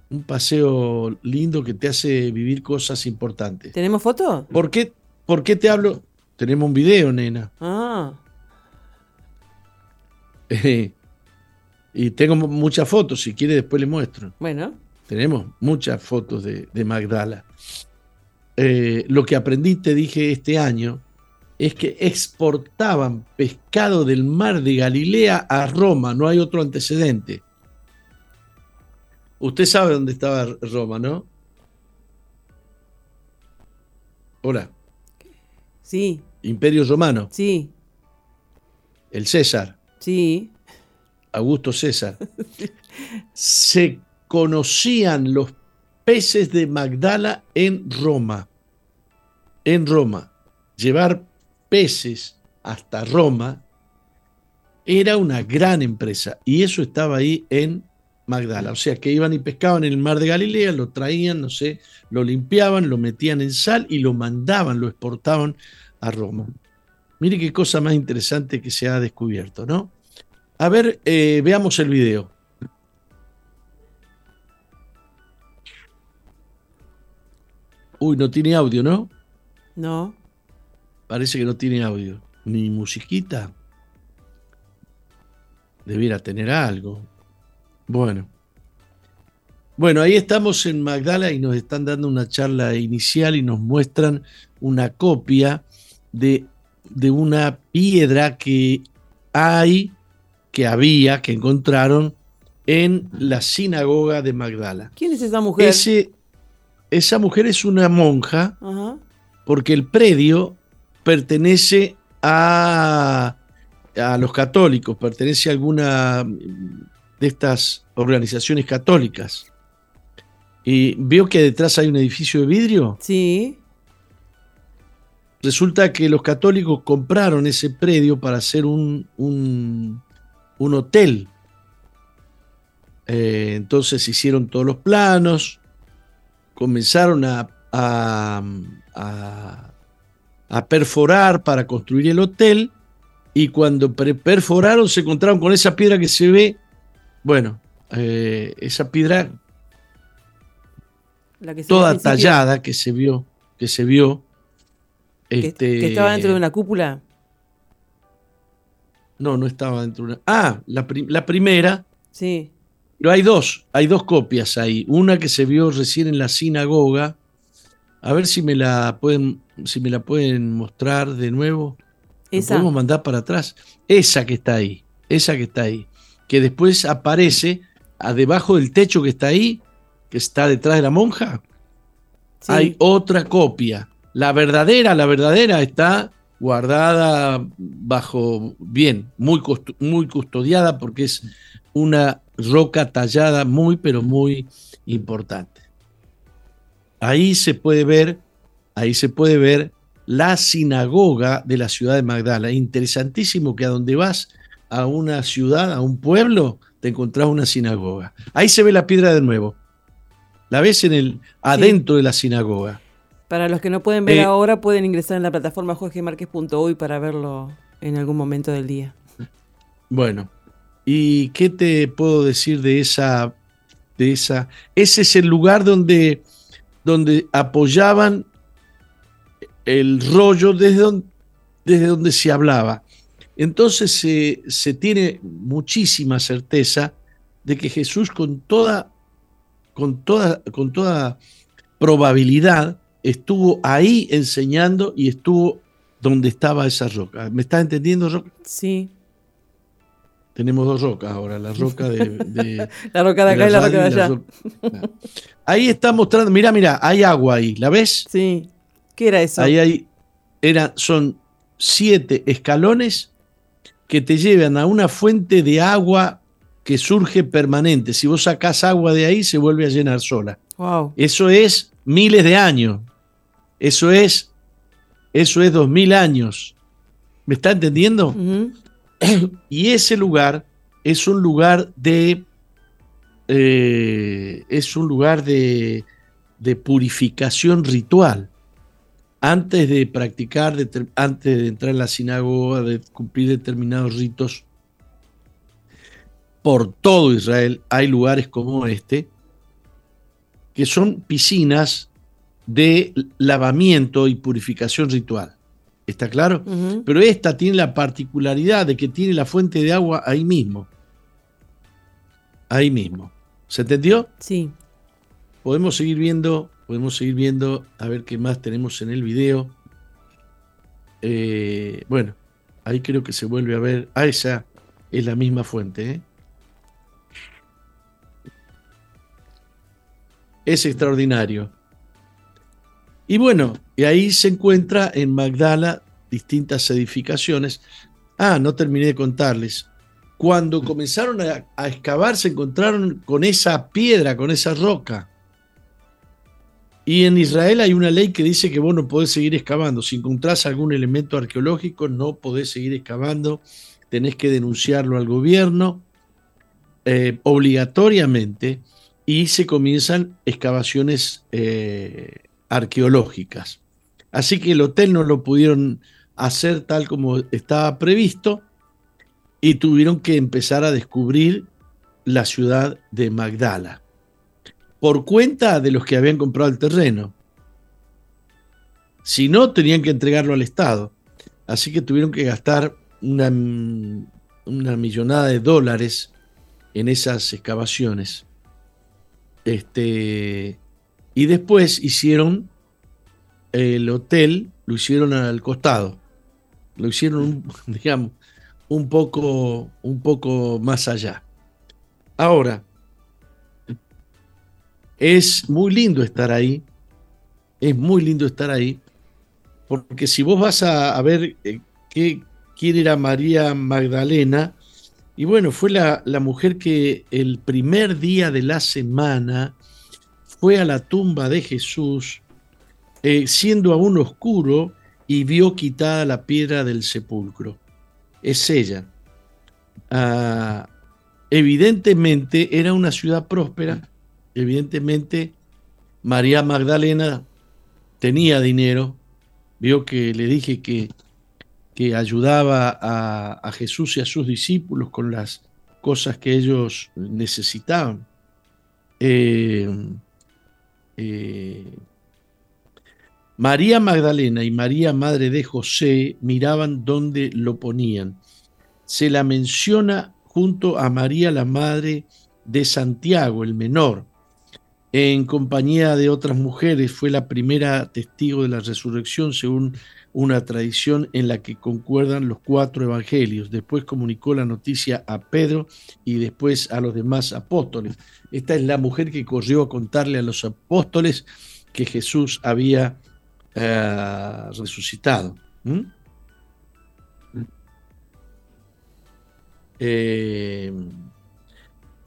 Un paseo lindo que te hace vivir cosas importantes. ¿Tenemos foto? ¿Por qué, ¿Por qué te hablo? Tenemos un video, nena. Ah. y tengo muchas fotos, si quiere después le muestro. Bueno. Tenemos muchas fotos de, Magdala. Eh, lo que aprendí, te dije este año, es que exportaban pescado del mar de Galilea a Roma, no hay otro antecedente. Usted sabe dónde estaba Roma, ¿no? Hola. Sí. Imperio Romano. Sí. El César. Sí. Augusto César. Se conocían los peces de Magdala en Roma. En Roma. Llevar peces hasta Roma era una gran empresa y eso estaba ahí en Magdala. O sea que iban y pescaban en el mar de Galilea, lo traían, no sé, lo limpiaban, lo metían en sal y lo mandaban, lo exportaban a Roma. Mire qué cosa más interesante que se ha descubierto, ¿no? A ver, eh, veamos el video. Uy, no tiene audio, ¿no? No. Parece que no tiene audio. Ni musiquita. Debiera tener algo. Bueno. Bueno, ahí estamos en Magdala y nos están dando una charla inicial y nos muestran una copia de, de una piedra que hay, que había, que encontraron en la sinagoga de Magdala. ¿Quién es esa mujer? esa mujer es una monja, porque el predio pertenece a, a los católicos, pertenece a alguna de estas organizaciones católicas. Y veo que detrás hay un edificio de vidrio. Sí. Resulta que los católicos compraron ese predio para hacer un, un, hotel. Eh, entonces hicieron todos los planos, comenzaron a, a, a, perforar para construir el hotel y cuando perforaron se encontraron con esa piedra que se ve, bueno, eh, esa piedra toda tallada que se vio, que se vio. Que, este, estaba dentro de una cúpula. No, no estaba dentro de una. Ah, la, la primera. Sí. Pero hay dos, hay dos copias ahí. Una que se vio recién en la sinagoga. A ver si me la pueden, si me la pueden mostrar de nuevo. Esa. podemos mandar para atrás. Esa que está ahí, esa que está ahí. Que después aparece a debajo del techo que está ahí, que está detrás de la monja. Hay otra copia. La verdadera, la verdadera está guardada bajo, bien, muy, muy custodiada porque es una roca tallada muy, pero muy importante. Ahí se puede ver, ahí se puede ver la sinagoga de la ciudad de Magdala. Interesantísimo que a donde vas a una ciudad, a un pueblo, te encontrás una sinagoga. Ahí se ve la piedra de nuevo. La ves en el adentro de la sinagoga. Para los que no pueden ver eh, ahora, pueden ingresar en la plataforma jorgemarquez.uy para verlo en algún momento del día. Bueno, ¿Y qué te puedo decir de esa, de esa? Ese es el lugar donde, donde apoyaban el rollo desde donde, desde donde se hablaba. Entonces se, tiene muchísima certeza de que Jesús con toda, con toda, con toda probabilidad estuvo ahí enseñando y estuvo donde estaba esa roca. ¿Me estás entendiendo, Roca? Sí. Tenemos dos rocas ahora, la roca de... la roca de acá y la roca de allá. Ahí está mostrando, mira, mira, hay agua ahí, ¿la ves? Sí. ¿Qué era eso? Ahí hay, era, son siete escalones que te llevan a una fuente de agua que surge permanente. Si vos sacás agua de ahí, se vuelve a llenar sola. Wow. Eso es miles de años. Eso es, eso es dos mil años. ¿Me está entendiendo? y ese lugar es un lugar de eh, es un lugar de, purificación ritual. Antes de practicar, antes de entrar en la sinagoga, de cumplir determinados ritos, por todo Israel hay lugares como este, que son piscinas de lavamiento y purificación ritual. ¿Está claro? Pero esta tiene la particularidad de que tiene la fuente de agua ahí mismo. Ahí mismo. ¿Se entendió? Sí. Podemos seguir viendo, podemos seguir viendo, a ver qué más tenemos en el video. Eh, bueno, ahí creo que se vuelve a ver. Ah, esa es la misma fuente. ¿eh? Es extraordinario. Y bueno, y ahí se encuentra en Magdala distintas edificaciones. Ah, no terminé de contarles. Cuando comenzaron a, excavar se encontraron con esa piedra, con esa roca. Y en Israel hay una ley que dice que vos no podés seguir excavando. Si encontrás algún elemento arqueológico, no podés seguir excavando. Tenés que denunciarlo al gobierno eh, obligatoriamente y se comienzan excavaciones eh, arqueológicas. Así que el hotel no lo pudieron hacer tal como estaba previsto y tuvieron que empezar a descubrir la ciudad de Magdala por cuenta de los que habían comprado el terreno. Si no, tenían que entregarlo al Estado. Así que tuvieron que gastar una, millonada de dólares en esas excavaciones. Este, y después hicieron el hotel, lo hicieron al costado. Lo hicieron, digamos, un poco, un poco más allá. Ahora, es muy lindo estar ahí. Es muy lindo estar ahí. Porque si vos vas a, ver eh, qué, quién era María Magdalena, y bueno, fue la, la mujer que el primer día de la semana fue a la tumba de Jesús, eh, siendo aún oscuro, y vio quitada la piedra del sepulcro. Es ella. Ah, evidentemente era una ciudad próspera, evidentemente María Magdalena tenía dinero, vio que le dije que, que ayudaba a, a Jesús y a sus discípulos con las cosas que ellos necesitaban. Eh, eh, María Magdalena y María Madre de José miraban dónde lo ponían. Se la menciona junto a María la Madre de Santiago, el menor. En compañía de otras mujeres fue la primera testigo de la resurrección según una tradición en la que concuerdan los cuatro evangelios. Después comunicó la noticia a Pedro y después a los demás apóstoles. Esta es la mujer que corrió a contarle a los apóstoles que Jesús había eh, resucitado. Eh,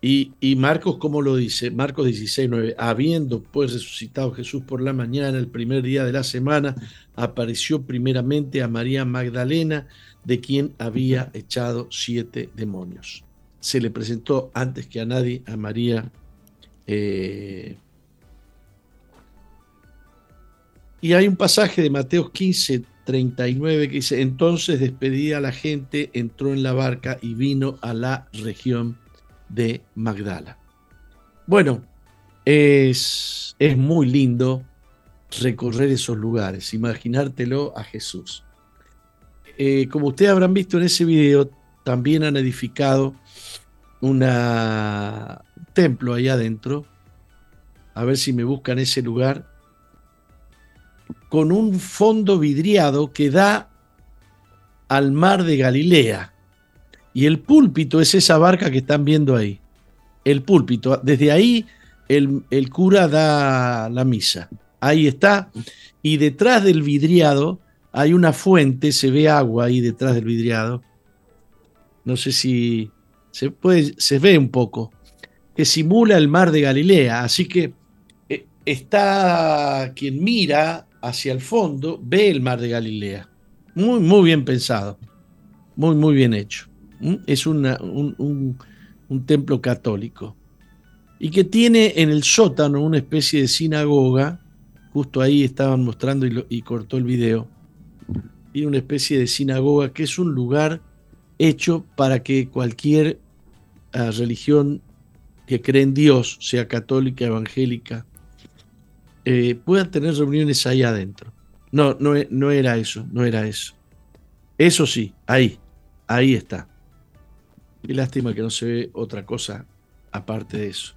y, Marcos, ¿cómo lo dice? Marcos 16, 9. Habiendo pues resucitado Jesús por la mañana, el primer día de la semana, apareció primeramente a María Magdalena, de quien había echado siete demonios. Se le presentó antes que a nadie a María. Eh, y hay un pasaje de Mateo 15, 39 que dice, entonces despedida a la gente, entró en la barca y vino a la región de Magdala. Bueno, es, es muy lindo recorrer esos lugares, imaginártelo a Jesús. Eh, como ustedes habrán visto en ese video, también han edificado un templo allá adentro. A ver si me buscan ese lugar. Con un fondo vidriado que da al mar de Galilea. Y el púlpito es esa barca que están viendo ahí. El púlpito. Desde ahí el, cura da la misa. Ahí está. Y detrás del vidriado hay una fuente, se ve agua ahí detrás del vidriado. No sé si se, puede, se ve un poco. Que simula el mar de Galilea. Así que eh, está quien mira hacia el fondo, ve el mar de Galilea. Muy, muy bien pensado. Muy, muy bien hecho. Es un, templo católico. Y que tiene en el sótano una especie de sinagoga. Justo ahí estaban mostrando y, cortó el video. Tiene una especie de sinagoga que es un lugar hecho para que cualquier ah, religión que cree en Dios, sea católica, evangélica, eh, puedan tener reuniones ahí adentro. No, no, no era eso, no era eso. Eso sí, ahí, ahí está. Qué lástima que no se ve otra cosa aparte de eso.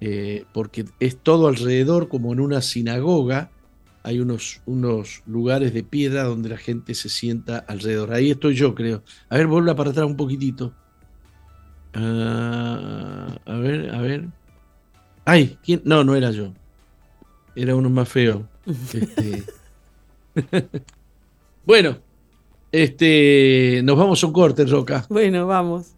Eh, porque es todo alrededor, como en una sinagoga, hay unos, unos lugares de piedra donde la gente se sienta alrededor. Ahí estoy yo, creo. A ver, vuelva para atrás un poquitito. Ah, a ver, a ver. Ay, ¿quién? No, no era yo. Era uno más feo. Este... bueno, este, nos vamos a un corte, Roca. Bueno, vamos.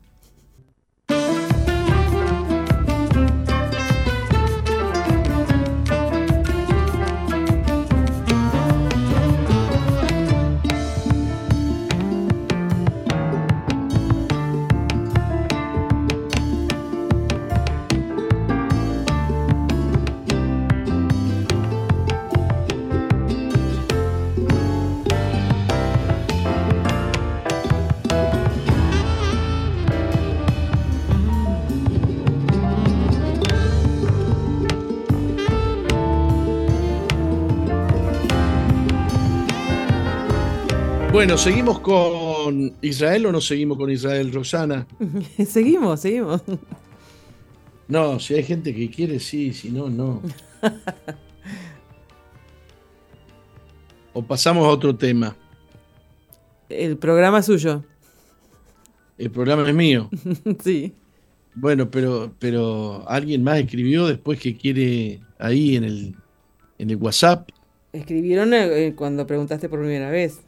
Bueno, ¿seguimos con Israel o no seguimos con Israel, Rosana? seguimos, seguimos. No, si hay gente que quiere, sí, si no, no. o pasamos a otro tema. El programa es suyo. El programa es mío. sí. Bueno, pero, pero alguien más escribió después que quiere ahí en el, en el WhatsApp. Escribieron eh, cuando preguntaste por primera vez.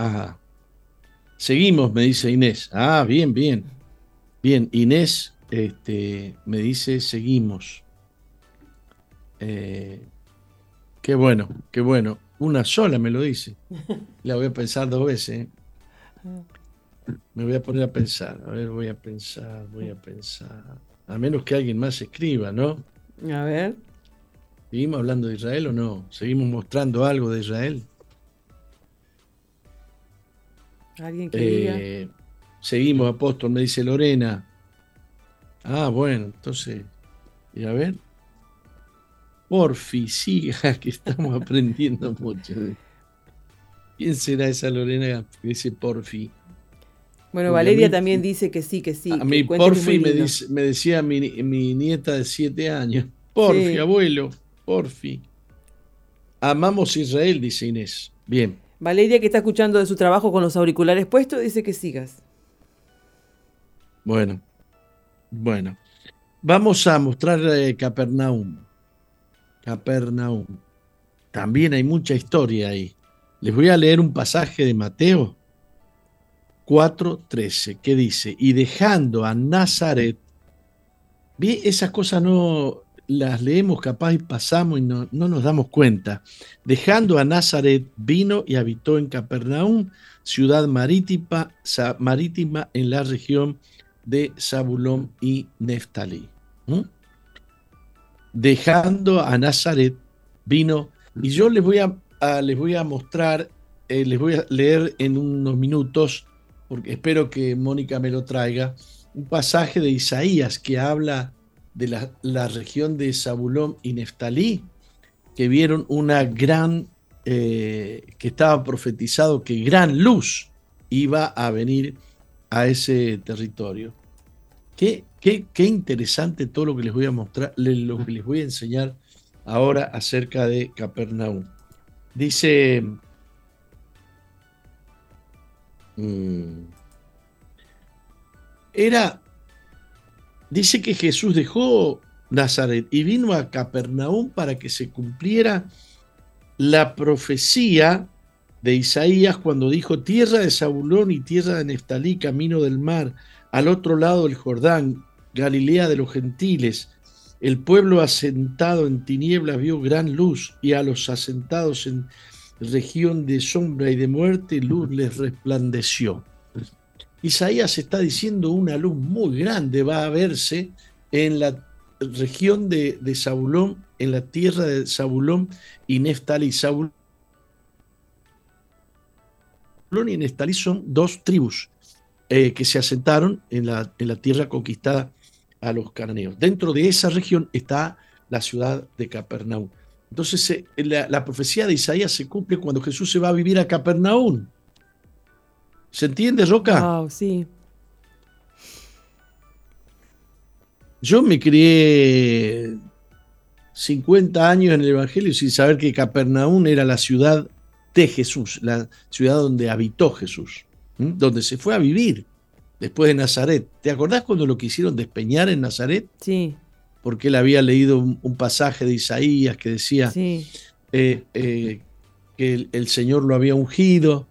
Ajá. Seguimos, me dice Inés. Ah, bien, bien. Bien, Inés este, me dice seguimos. Eh, qué bueno, qué bueno. Una sola me lo dice. La voy a pensar dos veces. ¿eh? Me voy a poner a pensar. A ver, voy a pensar, voy a pensar. A menos que alguien más escriba, ¿no? A ver. ¿Seguimos hablando de Israel o no? ¿Seguimos mostrando algo de Israel? ¿Alguien que eh, Seguimos, apóstol, me dice Lorena. Ah, bueno, entonces, y a ver. Porfi, siga, que estamos aprendiendo mucho. ¿Quién será esa Lorena que dice Porfi? Bueno, Valeria también dice que sí, que sí. A mí Porfi me, me, decía mi, nieta de siete años. Porfi, abuelo, Porfi. Amamos Israel, dice Inés. Bien. Valeria, que está escuchando de su trabajo con los auriculares puestos, dice que sigas. Bueno, bueno. Vamos a mostrar eh, Capernaum. Capernaum. También hay mucha historia ahí. Les voy a leer un pasaje de Mateo 4:13 que dice, y dejando a Nazaret, vi esas cosas no, las leemos capaz y pasamos y no, nos damos cuenta. Dejando a Nazaret, vino y habitó en Capernaum, ciudad marítima, marítima en la región de Zabulón y Neftalí. Dejando a Nazaret, vino, y yo les voy a, les voy a mostrar, eh, les voy a leer en unos minutos, porque espero que Mónica me lo traiga, un pasaje de Isaías que habla de la, región de Zabulón y Neftalí, que vieron una gran, eh, que estaba profetizado que gran luz iba a venir a ese territorio. Qué, qué, qué interesante todo lo que les voy a mostrar, lo que les voy a enseñar ahora acerca de Capernaum. Dice, mm, era dice que Jesús dejó Nazaret y vino a Capernaum para que se cumpliera la profecía de Isaías cuando dijo, tierra de Zabulón y tierra de Neftalí, camino del mar, al otro lado del Jordán, Galilea de los gentiles. El pueblo asentado en tinieblas vio gran luz y a los asentados en región de sombra y de muerte luz les resplandeció. Isaías está diciendo una luz muy grande va a verse en la región de, de Zabulón, en la tierra de Zabulón y Neftalí. Zabulón y Neftalí son dos tribus eh, que se asentaron en la, en la tierra conquistada a los cananeos. Dentro de esa región está la ciudad de Capernaum. Entonces la, profecía de Isaías se cumple cuando Jesús se va a vivir a Capernaum. ¿Se entiende, Roca? Wow, sí. Yo me crié 50 años en el Evangelio sin saber que Capernaum era la ciudad de Jesús, la ciudad donde habitó Jesús, donde se fue a vivir después de Nazaret. ¿Te acordás cuando lo quisieron despeñar en Nazaret? Sí. Porque él había leído un, pasaje de Isaías que decía eh, eh, que el, Señor lo había ungido.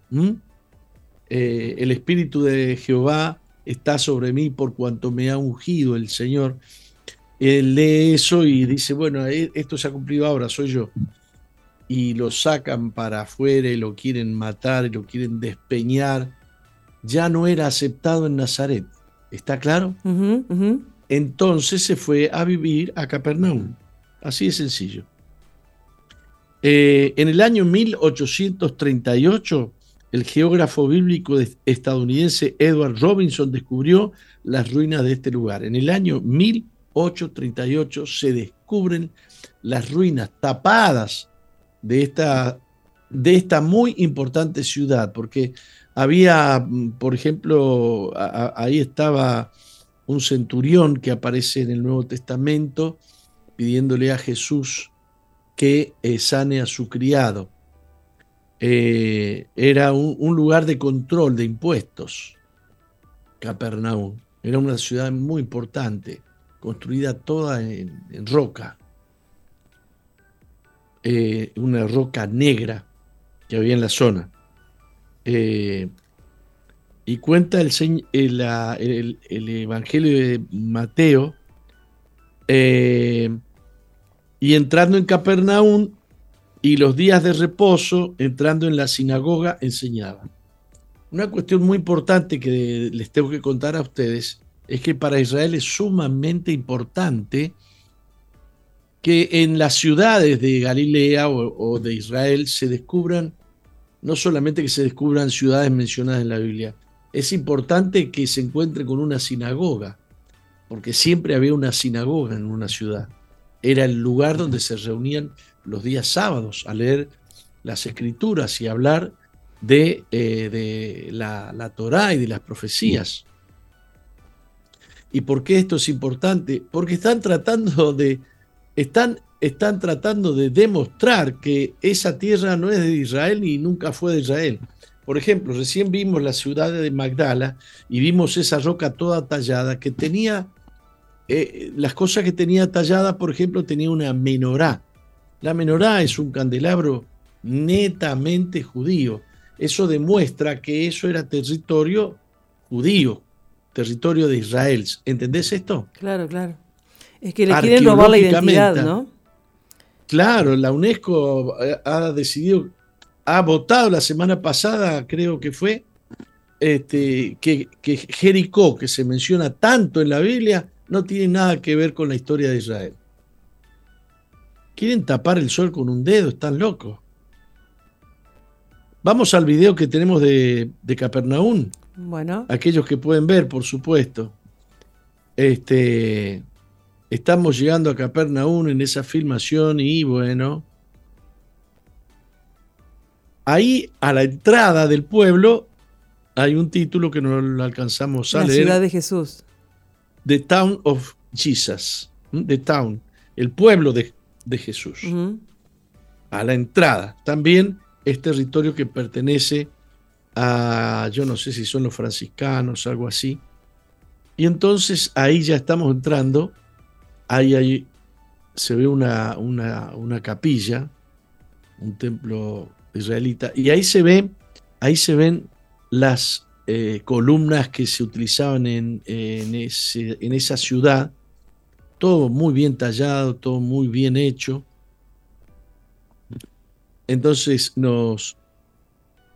Eh, el Espíritu de Jehová está sobre mí por cuanto me ha ungido el Señor. Él lee eso y dice, bueno, esto se ha cumplido ahora, soy yo. Y lo sacan para afuera y lo quieren matar y lo quieren despeñar ya no era aceptado en Nazaret. ¿Está claro? Entonces se fue a vivir a Capernaum. Así de sencillo. Eh, en el año 1838, el geógrafo bíblico estadounidense Edward Robinson descubrió las ruinas de este lugar. En el año 1838 se descubren las ruinas tapadas de esta, muy importante ciudad, porque había, mm, por ejemplo, ahí estaba un centurión que aparece en el Nuevo Testamento pidiéndole a Jesús que eh, sane a su criado. Eh, era un, lugar de control de impuestos, Capernaum. Era una ciudad muy importante, construida toda en, roca, eh, una roca negra que había en la zona. Eh, y cuenta el, el, Evangelio de Mateo, y entrando en Capernaum y los días de reposo, entrando en la sinagoga, enseñaba. Una cuestión muy importante que les tengo que contar a ustedes es que para Israel es sumamente importante que en las ciudades de Galilea o de Israel se descubran no solamente que se descubran ciudades mencionadas en la Biblia, es importante que se encuentre con una sinagoga, porque siempre había una sinagoga en una ciudad. Era el lugar donde se reunían los días sábados a leer las escrituras y hablar de, eh, de la, la Torá y de las profecías. ¿Y por qué esto es importante? Porque están tratando de, están están tratando de demostrar que esa tierra no es de Israel ni nunca fue de Israel. Por ejemplo, recién vimos la ciudad de Magdala y vimos esa roca toda tallada que tenía, eh, las cosas que tenía tallada, por ejemplo, tenía una menorá. La menorá es un candelabro netamente judío. Eso demuestra que eso era territorio judío, territorio de Israel. ¿Entendés esto? Claro, claro. Es que le quieren robar la identidad, ¿no? Claro, la UNESCO ha decidido, ha votado la semana pasada, creo que fue, este, que, que Jericó, que se menciona tanto en la Biblia, no tiene nada que ver con la historia de Israel. Quieren tapar el sol con un dedo, están locos. Vamos al video que tenemos de, de Capernaum. Bueno. Aquellos que pueden ver, por supuesto. Este, Estamos llegando a Capernaum en esa filmación y bueno, ahí a la entrada del pueblo hay un título que no lo alcanzamos a leer. La ciudad de Jesús. The Town of Jesus. The Town, el pueblo de, Jesús. A la entrada. También es territorio que pertenece a, yo no sé si son los franciscanos, algo así. Y entonces ahí ya estamos entrando ahí, se ve una, una, capilla, un templo israelita, y ahí se ve, ahí se ven las eh, columnas que se utilizaban en, en, en esa ciudad, todo muy bien tallado, todo muy bien hecho. Entonces nos,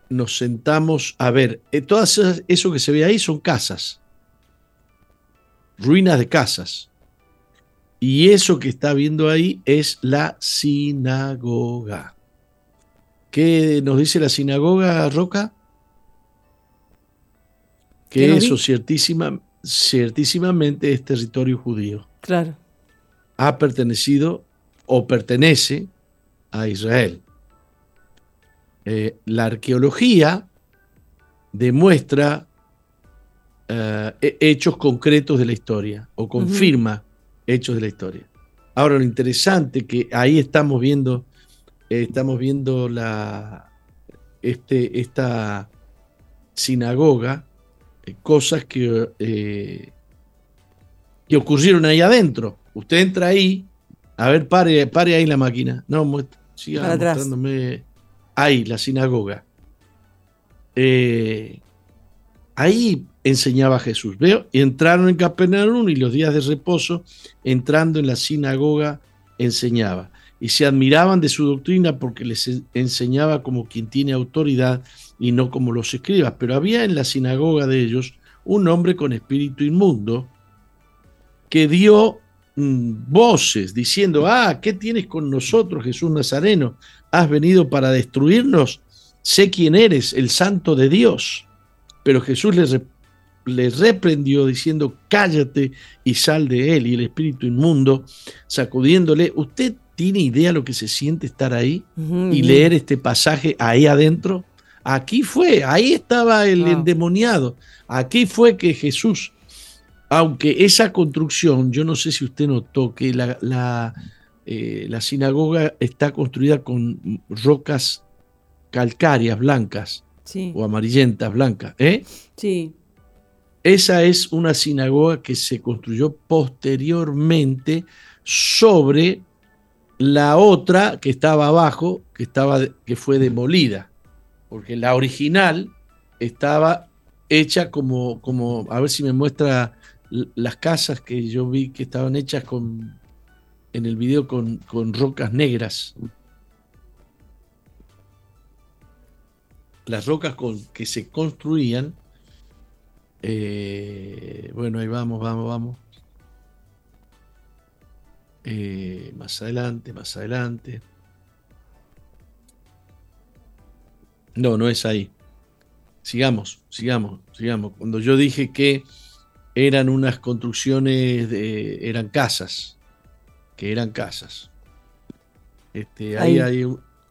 nos sentamos a ver, eh, todo eso que se ve ahí son casas, ruinas de casas. Y eso que está viendo ahí es la sinagoga. ¿Qué nos dice la sinagoga, Roca? Que eso ciertísima, ciertísimamente es territorio judío. Claro. Ha pertenecido o pertenece a Israel. Eh, la arqueología demuestra eh, hechos concretos de la historia o confirma hechos de la historia. Ahora lo interesante que ahí estamos viendo, eh, estamos viendo la, este, esta sinagoga, cosas que, que ocurrieron ahí adentro. Usted entra ahí, a ver, pare, pare ahí la máquina. No, siga mostrándome ahí, la sinagoga. Eh, ahí enseñaba Jesús. Veo, entraron en Capernaum y los días de reposo, entrando en la sinagoga, enseñaba. Y se admiraban de su doctrina porque les enseñaba como quien tiene autoridad y no como los escribas. Pero había en la sinagoga de ellos un hombre con espíritu inmundo que dio mm, voces diciendo, ah, ¿qué tienes con nosotros, Jesús Nazareno? ¿Has venido para destruirnos? Sé quién eres, el santo de Dios. Pero Jesús le, reprendió diciendo, cállate y sal de él. Y el espíritu inmundo, sacudiéndole, ¿usted tiene idea lo que se siente estar ahí y leer este pasaje ahí adentro? Aquí fue, ahí estaba el endemoniado. Aquí fue que Jesús aunque esa construcción, yo no sé si usted notó que la, eh, la, sinagoga está construida con rocas calcáreas blancas o amarillentas blancas. ¿eh? Sí. Esa es una sinagoga que se construyó posteriormente sobre la otra que estaba abajo, que, estaba, que fue demolida, porque la original estaba hecha como, como, a ver si me muestra las casas que yo vi que estaban hechas con, en el video con, rocas negras. Las rocas con, que se construían. Eh, bueno, ahí vamos, vamos, vamos. Eh, más adelante, más adelante. No, no es ahí. Sigamos, sigamos, sigamos. Cuando yo dije que eran unas construcciones, de, eran casas, que eran casas. Este, ahí, hay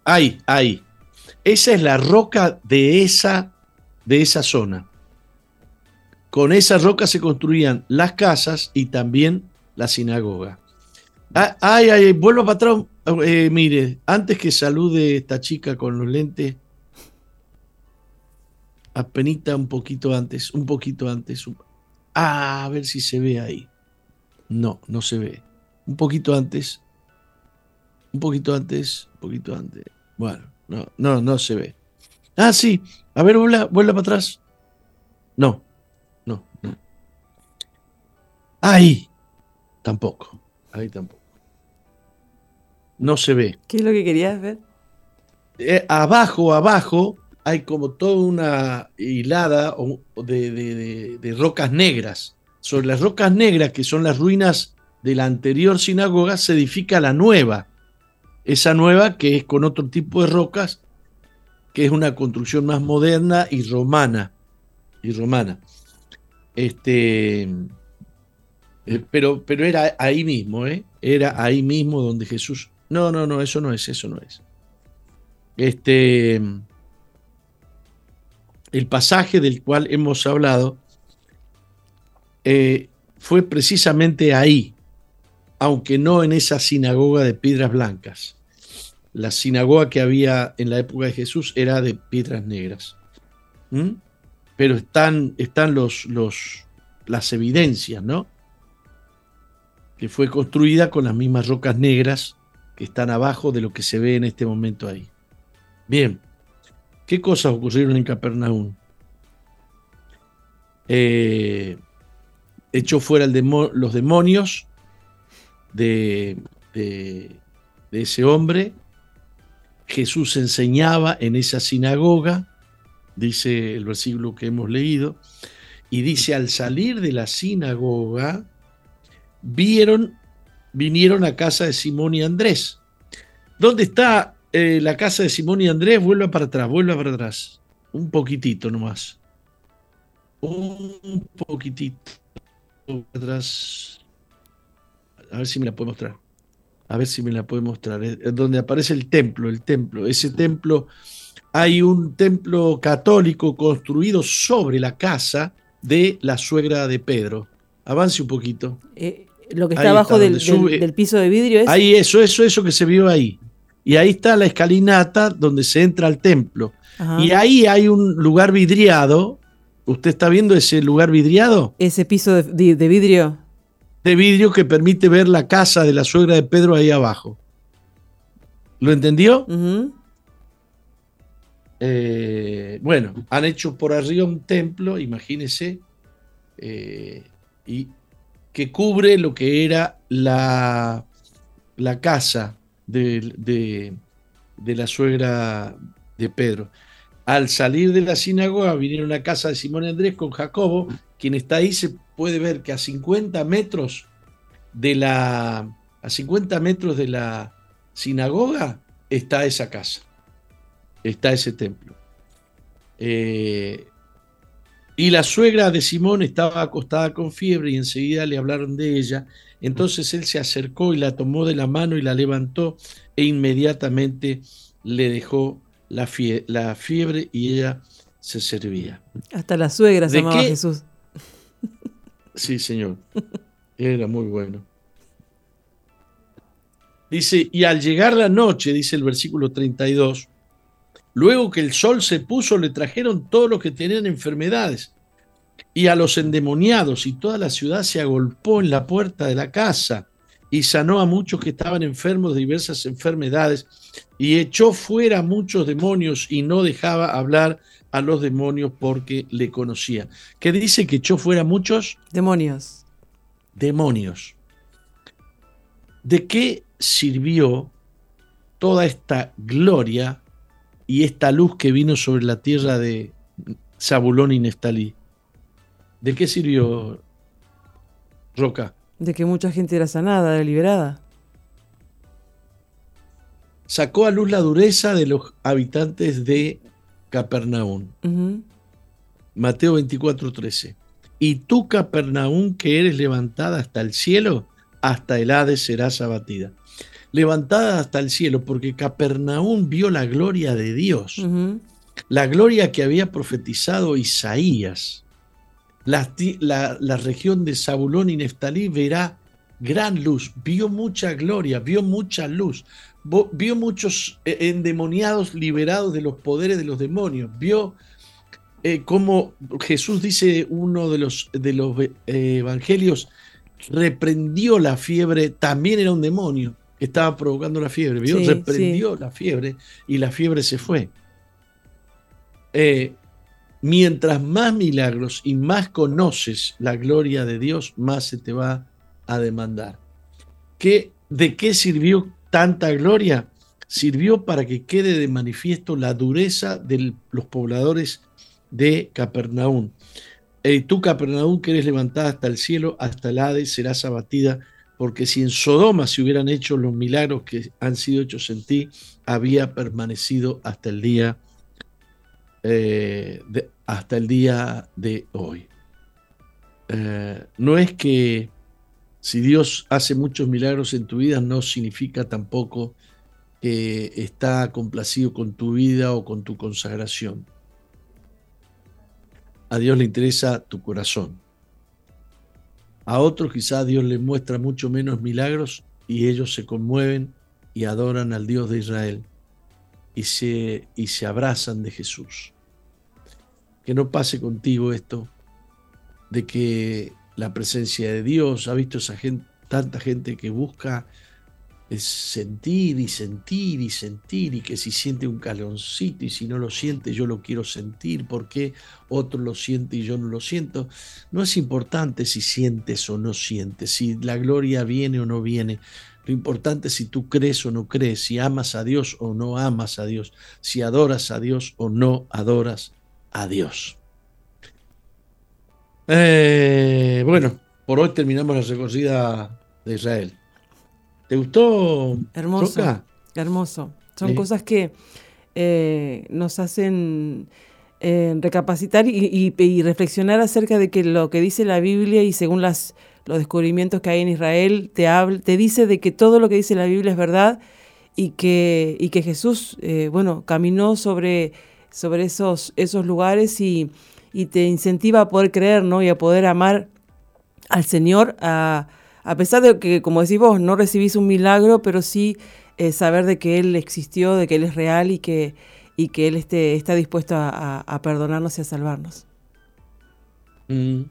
ahí, ahí. Esa es la roca de esa, de esa zona. Con esa roca se construían las casas y también la sinagoga. Ah, ay, ay, vuelvo para atrás. Eh, mire, antes que salude esta chica con los lentes, apenita un poquito antes, un poquito antes, Ah, a ver si se ve ahí. No, no se ve. Un poquito antes. Un poquito antes. Un poquito antes. Bueno, no, no, no se ve. Ah, sí. A ver, vuela, vuela para atrás. No, no, no. Ahí. Tampoco. Ahí tampoco. No se ve. ¿Qué es lo que querías ver? Eh, abajo, abajo, hay como toda una hilada de, rocas negras. Sobre las rocas negras, que son las ruinas de la anterior sinagoga, se edifica la nueva. Esa nueva que es con otro tipo de rocas, que es una construcción más moderna y romana. Y romana. Este, eh, pero, pero era ahí mismo, ¿eh? Era ahí mismo donde Jesús. No, no, no, eso no es, eso no es. Este el pasaje del cual hemos hablado eh, fue precisamente ahí, aunque no en esa sinagoga de piedras blancas. La sinagoga que había en la época de Jesús era de piedras negras. ¿Mm? Pero están, están los, los, las evidencias, ¿no? Que fue construida con las mismas rocas negras que están abajo de lo que se ve en este momento ahí. Bien. ¿Qué cosas ocurrieron en Capernaum? Eh, echó fuera los demonios de, ese hombre. Jesús enseñaba en esa sinagoga, dice el versículo que hemos leído, y dice, al salir de la sinagoga, vieron, vinieron a casa de Simón y Andrés. ¿Dónde está eh, la casa de Simón y Andrés, vuelva para atrás, vuelva para atrás. Un poquitito nomás. Un poquitito atrás. A ver si me la puedo mostrar. a ver si me la puede mostrar, es donde aparece el templo, el templo, ese templo, hay un templo católico construido sobre la casa de la suegra de Pedro. Avance un poquito. Eh, lo que está abajo del, piso de vidrio es. Ahí, eso, eso, eso que se vio ahí. Y ahí está la escalinata donde se entra al templo. Y ahí hay un lugar vidriado. ¿Usted está viendo ese lugar vidriado? Ese piso de vidrio de vidrio que permite ver la casa de la suegra de Pedro ahí abajo. ¿Lo entendió? Eh, bueno, han hecho por arriba un templo, imagínese, eh, y que cubre lo que era la, la casa de, de, la suegra de Pedro. Al salir de la sinagoga vinieron a casa de Simón Andrés con Jacobo, quien está ahí se puede ver que a 50 metros de la, a 50 metros de la sinagoga está esa casa, está ese templo. Eh, y la suegra de Simón estaba acostada con fiebre y enseguida le hablaron de ella. Entonces él se acercó y la tomó de la mano y la levantó e inmediatamente le dejó la, la fiebre y ella se servía. Hasta la suegra se llamaba Jesús. Sí, señor. Era muy bueno. Dice, y al llegar la noche, dice el versículo 32, luego que el sol se puso, le trajeron todos los que tenían enfermedades y a los endemoniados, y toda la ciudad se agolpó en la puerta de la casa y sanó a muchos que estaban enfermos de diversas enfermedades y echó fuera a muchos demonios y no dejaba hablar a los demonios porque le conocía. ¿Qué dice que echó fuera muchos? Demonios. Demonios. ¿De qué sirvió toda esta gloria y esta luz que vino sobre la tierra de Zabulón y Neftalí? ¿De qué sirvió, Roca? De que mucha gente era sanada, era liberada. Sacó a luz la dureza de los habitantes de Capernaum. Mateo 24, 13. Y tú, Capernaum, que eres levantada hasta el cielo, hasta el Hades serás abatida. Levantada hasta el cielo, porque Capernaum vio la gloria de Dios, la gloria que había profetizado Isaías. La, la, región de Zabulón y Neftalí verá gran luz, vio mucha gloria, vio mucha luz, vio muchos eh, endemoniados liberados de los poderes de los demonios, vio eh, cómo Jesús dice uno de los, de los eh, evangelios, reprendió la fiebre, también era un demonio que estaba provocando la fiebre, ¿vio? reprendió la fiebre y la fiebre se fue. mientras más milagros y más conoces la gloria de Dios, más se te va a demandar. ¿Qué, ¿De qué sirvió tanta gloria sirvió para que quede de manifiesto la dureza de los pobladores de Capernaum. Y tú, Capernaum, que eres levantada hasta el cielo, hasta el Hades, serás abatida, porque si en Sodoma se hubieran hecho los milagros que han sido hechos en ti, había permanecido hasta el día, eh, de, hasta el día de hoy. Eh, no es que si Dios hace muchos milagros en tu vida, no significa tampoco que está complacido con tu vida o con tu consagración. A Dios le interesa tu corazón. A otros quizás Dios les muestra mucho menos milagros y ellos se conmueven y adoran al Dios de Israel y se, y se abrazan de Jesús. Que no pase contigo esto de que la presencia de Dios, ha visto esa gente, tanta gente que busca sentir y sentir y sentir y que si siente un caloncito y si no lo siente yo lo quiero sentir, porque otro lo siente y yo no lo siento. No es importante si sientes o no sientes, si la gloria viene o no viene. Lo importante es si tú crees o no crees, si amas a Dios o no amas a Dios, si adoras a Dios o no adoras a Dios. Eh, bueno, por hoy terminamos la recorrida de Israel. ¿Te gustó? Hermoso. Hermoso. Son cosas que eh, nos hacen eh, recapacitar y, reflexionar acerca de que lo que dice la Biblia y según las los descubrimientos que hay en Israel, te, habla, te dice de que todo lo que dice la Biblia es verdad y que, y que Jesús, eh, bueno, caminó sobre, sobre esos, esos lugares y, y, te incentiva a poder creer, ¿no? Y a poder amar al Señor, a, a pesar de que, como decís vos, no recibís un milagro, pero sí eh, saber de que Él existió, de que Él es real y que, y que Él está dispuesto a, a, perdonarnos y a salvarnos. Mm.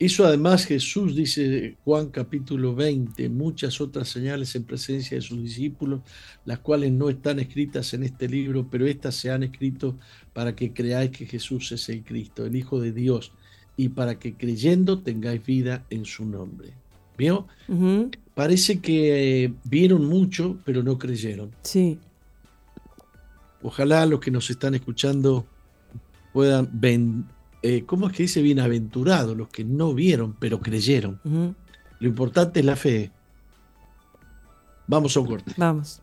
Hizo además Jesús, dice Juan capítulo 20, muchas otras señales en presencia de sus discípulos, las cuales no están escritas en este libro, pero estas se han escrito para que creáis que Jesús es el Cristo, el Hijo de Dios, y para que creyendo tengáis vida en su nombre. ¿Vio? Parece que eh, vieron mucho, pero no creyeron. Sí. Ojalá los que nos están escuchando puedan eh, ¿cómo es que dice bienaventurados? Los que no vieron, pero creyeron. Lo importante es la fe. Vamos a un corte. Vamos.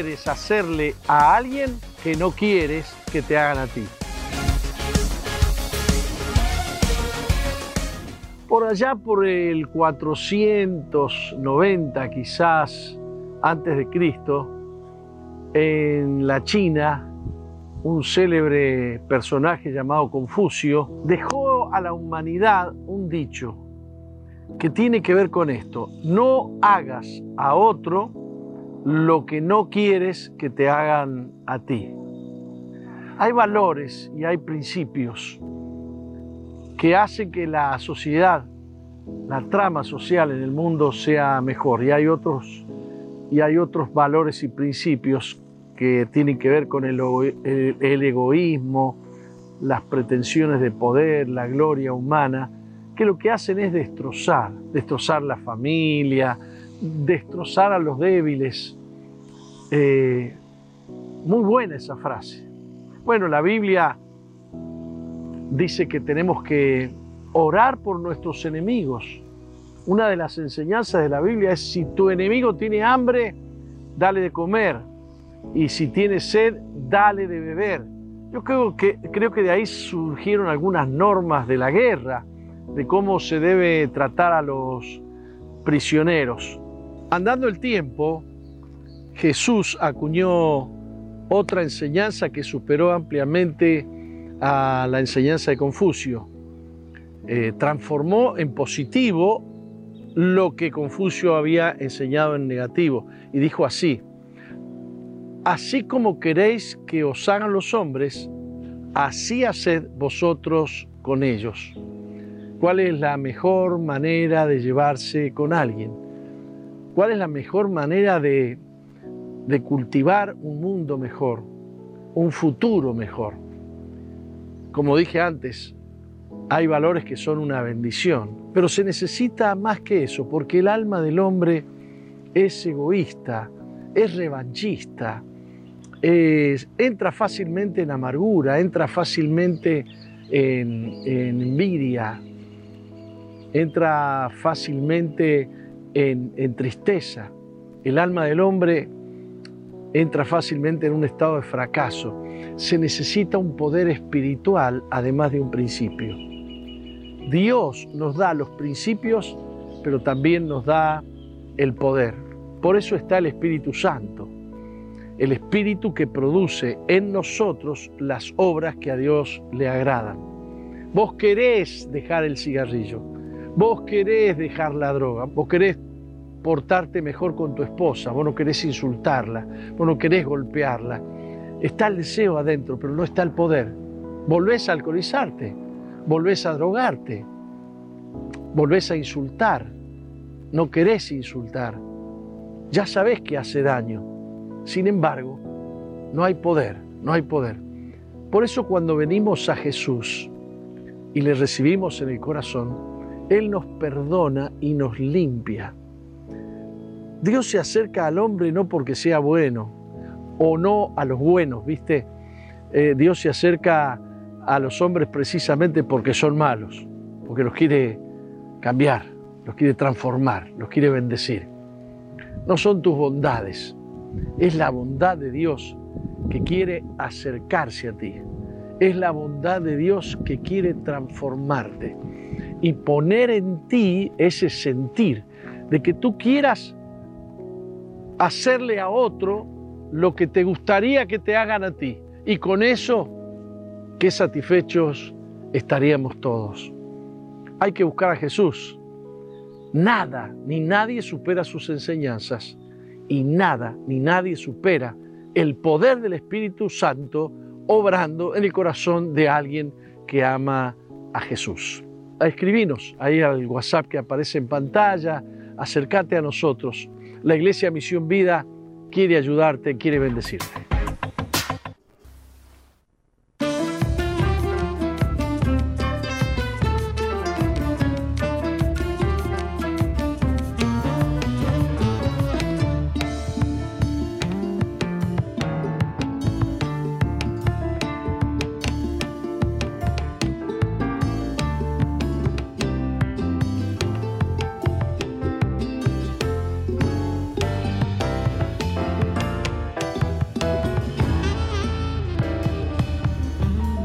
Quieres hacerle a alguien que no quieres que te hagan a ti. Por allá por el 490 quizás antes de Cristo, en la China, un célebre personaje llamado Confucio dejó a la humanidad un dicho que tiene que ver con esto. No hagas a otro lo que no quieres que te hagan a ti. Hay valores y hay principios que hacen que la sociedad, la trama social en el mundo sea mejor y hay otros y hay otros valores y principios que tienen que ver con el, el egoísmo, las pretensiones de poder, la gloria humana, que lo que hacen es destrozar, destrozar la familia, destrozar a los débiles, eh, muy buena esa frase. Bueno, la Biblia dice que tenemos que orar por nuestros enemigos. Una de las enseñanzas de la Biblia es si tu enemigo tiene hambre, dale de comer. Y si tiene sed, dale de beber. Yo creo que, creo que de ahí surgieron algunas normas de la guerra, de cómo se debe tratar a los prisioneros. Andando el tiempo, Jesús acuñó otra enseñanza que superó ampliamente a la enseñanza de Confucio. Eh, transformó en positivo lo que Confucio había enseñado en negativo y dijo así, así como queréis que os hagan los hombres, así haced vosotros con ellos. ¿Cuál es la mejor manera de llevarse con alguien? ¿Cuál es la mejor manera de de cultivar un mundo mejor, un futuro mejor. Como dije antes, hay valores que son una bendición, pero se necesita más que eso, porque el alma del hombre es egoísta, es revanchista, entra fácilmente en amargura, entra fácilmente en, en envidia, entra fácilmente en, tristeza. El alma del hombre entra fácilmente en un estado de fracaso. Se necesita un poder espiritual además de un principio. Dios nos da los principios, pero también nos da el poder. Por eso está el Espíritu Santo, el Espíritu que produce en nosotros las obras que a Dios le agradan. Vos querés dejar el cigarrillo, vos querés dejar la droga, vos querés portarte mejor con tu esposa, vos no querés insultarla, vos no querés golpearla. Está el deseo adentro, pero no está el poder. volvés a alcoholizarte, volvés a drogarte, volvés a insultar, no querés insultar, ya sabés que hace daño. Sin embargo, no hay poder, no hay poder. Por eso cuando venimos a Jesús y le recibimos en el corazón, Él nos perdona y nos limpia. Dios se acerca al hombre no porque sea bueno o no a los buenos, ¿viste? Eh, Dios se acerca a los hombres precisamente porque son malos, porque los quiere cambiar, los quiere transformar, los quiere bendecir. No son tus bondades, es la bondad de Dios que quiere acercarse a ti. Es la bondad de Dios que quiere transformarte y poner en ti ese sentir de que tú quieras hacerle a otro lo que te gustaría que te hagan a ti. Y con eso, qué satisfechos estaríamos todos. Hay que buscar a Jesús. Nada ni nadie supera sus enseñanzas y nada ni nadie supera el poder del Espíritu Santo obrando en el corazón de alguien que ama a Jesús. Escribinos ahí al WhatsApp que aparece en pantalla, acércate a nosotros. La Iglesia Misión Vida quiere ayudarte, quiere bendecirte.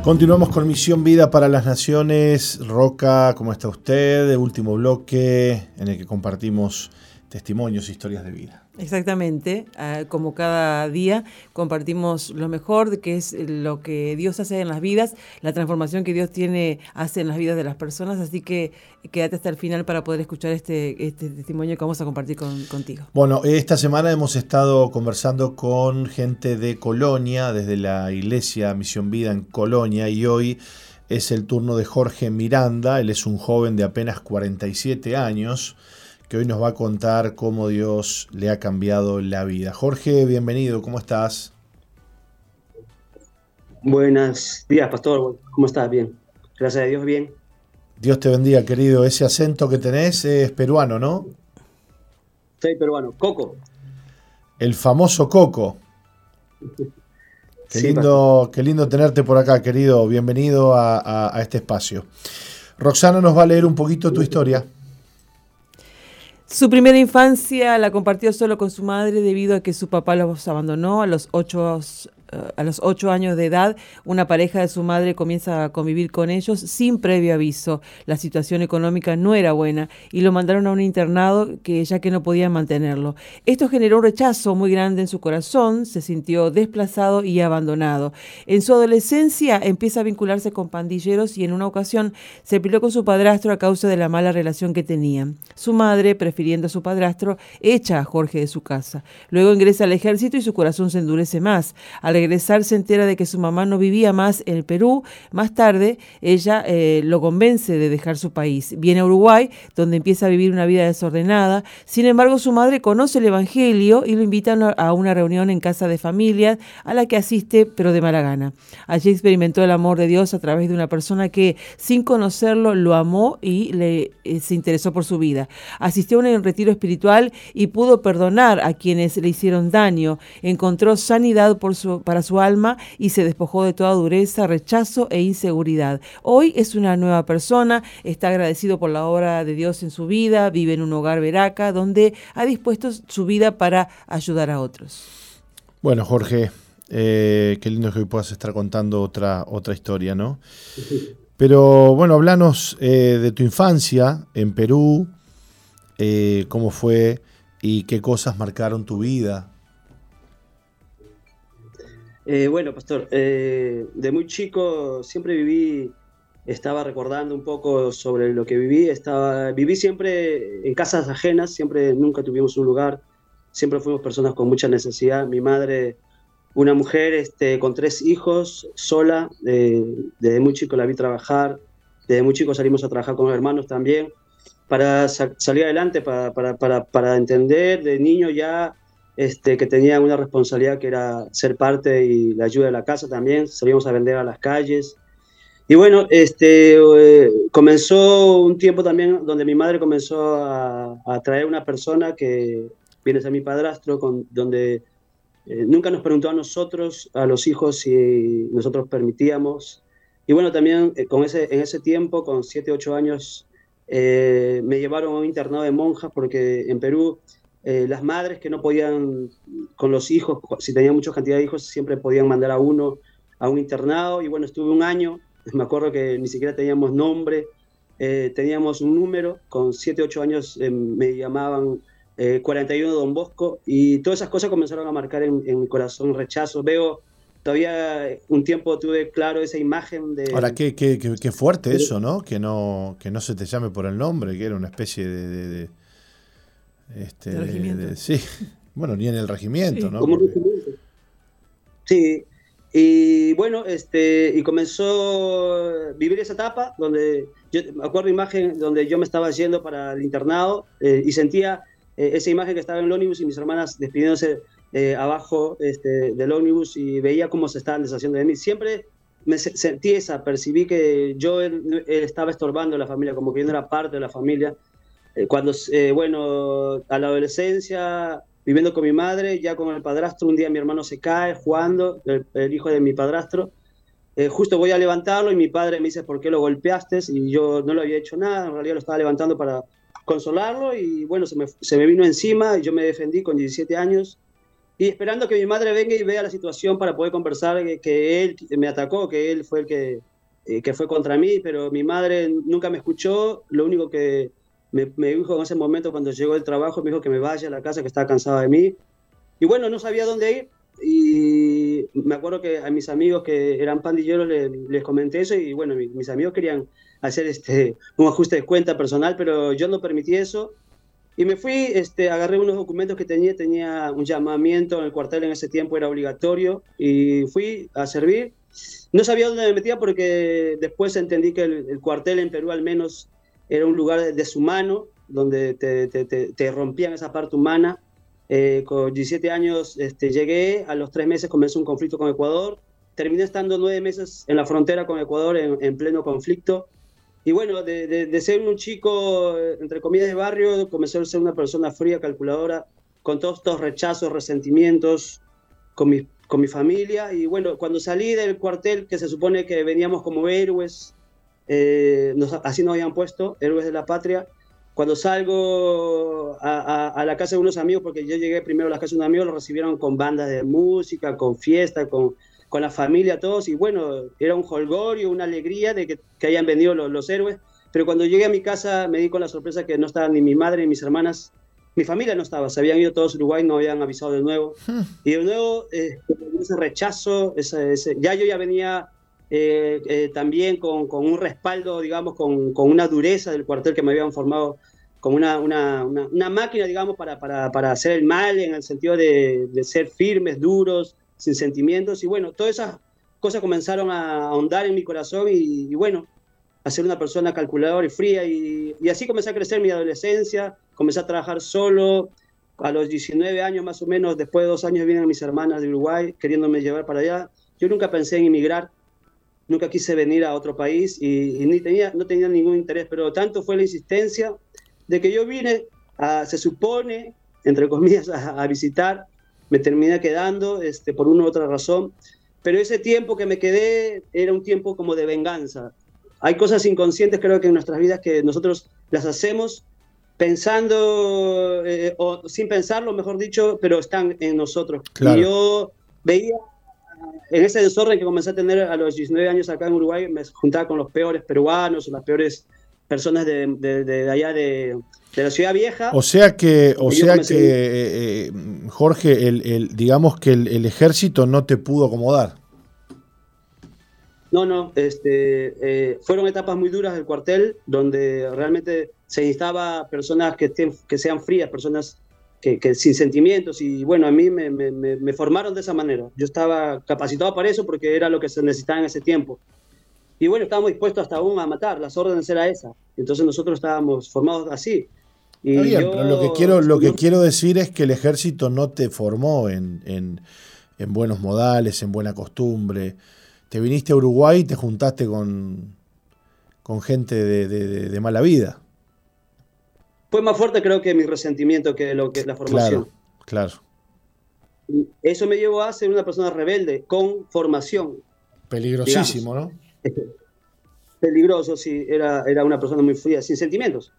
Continuamos con Misión Vida para las Naciones. Roca, ¿cómo está usted? El último bloque en el que compartimos testimonios, historias de vida. Exactamente, ah, como cada día compartimos lo mejor, que es lo que Dios hace en las vidas, la transformación que Dios tiene, hace en las vidas de las personas, así que quédate hasta el final para poder escuchar este, este testimonio que vamos a compartir contigo. Bueno, esta semana hemos estado conversando con gente de Colonia, desde la iglesia Misión Vida en Colonia, y hoy es el turno de Jorge Miranda, él es un joven de apenas 47 años, que hoy nos va a contar cómo Dios le ha cambiado la vida. Jorge, bienvenido, ¿cómo estás? Buenos días, pastor. ¿Cómo estás? Bien. Gracias a Dios, bien. Dios te bendiga, querido. Ese acento que tenés es peruano, ¿no? Soy peruano. Coco. El famoso Coco. Qué, lindo, qué lindo tenerte por acá, querido. Bienvenido a este espacio. Roxana nos va a leer un poquito tu historia. Su primera infancia la compartió solo con su madre debido a que su papá los abandonó a los ocho a los ocho años de edad, una pareja de su madre comienza a convivir con ellos sin previo aviso. La situación económica no era buena y lo mandaron a un internado que ya que no podían mantenerlo. Esto generó un rechazo muy grande en su corazón, se sintió desplazado y abandonado. En su adolescencia empieza a vincularse con pandilleros y en una ocasión se peleó con su padrastro a causa de la mala relación que tenían. Su madre, prefiriendo a su padrastro, echa a Jorge de su casa. Luego ingresa al ejército y su corazón se endurece más. Al regresar se entera de que su mamá no vivía más en el Perú. Más tarde, ella eh, lo convence de dejar su país. Viene a Uruguay, donde empieza a vivir una vida desordenada. Sin embargo, su madre conoce el Evangelio y lo invita a una reunión en casa de familia a la que asiste, pero de mala gana. Allí experimentó el amor de Dios a través de una persona que, sin conocerlo, lo amó y le, eh, se interesó por su vida. Asistió a un retiro espiritual y pudo perdonar a quienes le hicieron daño. Encontró sanidad por su, para su alma y se despojó de toda dureza, rechazo e inseguridad. Hoy es una nueva persona, está agradecido por la obra de Dios en su vida, vive en un hogar veraca donde ha dispuesto su vida para ayudar a otros. Bueno, Jorge, eh, qué lindo que hoy puedas estar contando otra, otra historia, ¿no? Pero bueno, hablanos eh, de tu infancia en Perú, eh, cómo fue y qué cosas marcaron tu vida. Eh, bueno, pastor, eh, de muy chico siempre viví, estaba recordando un poco sobre lo que viví, estaba, viví siempre en casas ajenas, siempre nunca tuvimos un lugar, siempre fuimos personas con mucha necesidad. Mi madre una mujer este, con tres hijos, sola, desde muy chico la vi trabajar, desde muy chico salimos a trabajar con los hermanos también, para salir adelante, para, para, para, para, entender de niño ya este, que tenía una responsabilidad que era ser parte y la ayuda de la casa también, salíamos a vender a las calles. Y bueno, este, eh, comenzó un tiempo también donde mi madre comenzó a, traer una persona que viene a ser mi padrastro, con, donde eh, nunca nos preguntó a nosotros, a los hijos, si nosotros permitíamos. Y bueno, también eh, con ese, en ese tiempo, con 7, 8 años, me llevaron a un internado de monjas porque en Perú las madres que no podían con los hijos, si tenían mucha cantidad de hijos, siempre podían mandar a uno a un internado. Y bueno, estuve un año, me acuerdo que ni siquiera teníamos nombre, teníamos un número, con 7, 8 años me llamaban 41 eh, Don Bosco, y todas esas cosas comenzaron a marcar en, mi corazón rechazo. Veo, todavía un tiempo tuve claro esa imagen de... Ahora, qué, qué, qué, fuerte eso, ¿no? Que, ¿no? que no se te llame por el nombre, que era una especie de... de, este, sí, bueno, ni en el regimiento, ¿no? Sí, y bueno, este, y comenzó a vivir esa etapa donde, yo me acuerdo imagen donde yo me estaba yendo para el internado eh, y sentía eh, esa imagen que estaba en el ómnibus y mis hermanas despidiéndose eh, abajo este, del ómnibus y veía cómo se estaban deshaciendo de mí. Siempre me sentí esa, percibí que yo estaba estorbando a la familia, como que yo no era parte de la familia. Eh, cuando, bueno, a la adolescencia, viviendo con mi madre, ya con el padrastro, un día mi hermano se cae jugando, el, hijo de mi padrastro. justo voy a levantarlo y mi padre me dice, ¿por qué lo golpeaste? Y yo no lo había hecho nada, en realidad lo estaba levantando para consolarlo y bueno, se me, se me vino encima y yo me defendí con 17 años y esperando que mi madre venga y vea la situación para poder conversar que, él me atacó, que él fue el que, eh, que fue contra mí, pero mi madre nunca me escuchó, lo único que me, dijo en ese momento cuando llegó el trabajo, me dijo que me vaya a la casa, que estaba cansada de mí. Y bueno, no sabía dónde ir y me acuerdo que a mis amigos que eran pandilleros les, comenté eso y bueno, mis amigos querían hacer este, un ajuste de cuenta personal, pero yo no permití eso. Y me fui, este, agarré unos documentos que tenía, tenía un llamamiento en el cuartel en ese tiempo, era obligatorio, y fui a servir. No sabía dónde me metía porque después entendí que el, cuartel en Perú al menos era un lugar deshumano, donde te, te, te, rompían esa parte humana. Eh, con 17 años este, llegué, a los tres meses comenzó un conflicto con Ecuador, terminé estando nueve meses en la frontera con Ecuador en, en pleno conflicto. Y bueno, de, ser un chico, entre comillas, de barrio, comenzó a ser una persona fría, calculadora, con todos estos rechazos, resentimientos, con mi, con mi familia. Y bueno, cuando salí del cuartel, que se supone que veníamos como héroes, eh, así nos habían puesto, héroes de la patria, cuando salgo a, a, la casa de unos amigos, porque yo llegué primero a la casa de un amigo, lo recibieron con bandas de música, con fiesta, con con la familia, todos, y bueno, era un holgorio, una alegría de que, que hayan venido los, los, héroes, pero cuando llegué a mi casa me di con la sorpresa que no estaban ni mi madre ni mis hermanas, mi familia no estaba, se habían ido todos a Uruguay, no habían avisado de nuevo, hmm. y de nuevo eh, ese rechazo, ese, ese, ya yo ya venía eh, eh, también con, con, un respaldo, digamos, con, con, una dureza del cuartel que me habían formado como una, una, una, una máquina, digamos, para, para, para, hacer el mal en el sentido de, de ser firmes, duros, sin sentimientos. Y bueno, todas esas cosas comenzaron a ahondar en mi corazón y, bueno, a ser una persona calculadora y fría. Y, así comencé a crecer mi adolescencia, comencé a trabajar solo. A los 19 años más o menos, después de dos años, vienen mis hermanas de Uruguay queriéndome llevar para allá. Yo nunca pensé en emigrar, nunca quise venir a otro país y, ni tenía, no tenía ningún interés, pero tanto fue la insistencia de que yo vine, a, se supone, entre comillas, a visitar me terminé quedando este, por una u otra razón, pero ese tiempo que me quedé era un tiempo como de venganza. Hay cosas inconscientes creo que en nuestras vidas que nosotros las hacemos pensando eh, o sin pensarlo, mejor dicho, pero están en nosotros. Y yo veía en ese desorden que comencé a tener a los 19 años acá en Uruguay, me juntaba con los peores peruanos, las peores personas de, de allá de, de la ciudad vieja. O sea que, o sea que eh, eh, Jorge, el, digamos que el, ejército no te pudo acomodar. No, no, este, eh, fueron etapas muy duras del cuartel, donde realmente se necesitaba personas que, estén, que sean frías, personas que, sin sentimientos y bueno, a mí me, me, formaron de esa manera. Yo estaba capacitado para eso porque era lo que se necesitaba en ese tiempo. Y bueno, estábamos dispuestos hasta aún a matar, las órdenes era esa. Entonces nosotros estábamos formados así. Y lo que, quiero, lo que quiero decir es que el ejército no te formó en, en, en buenos modales, en buena costumbre. Te viniste a Uruguay y te juntaste con, con gente de, de, de mala vida fue más fuerte creo que mi resentimiento que lo que es la formación. Claro, Eso me llevó a ser una persona rebelde con formación. Peligrosísimo, ¿no? Peligroso, sí. Era, era una persona muy fría, sin sentimientos.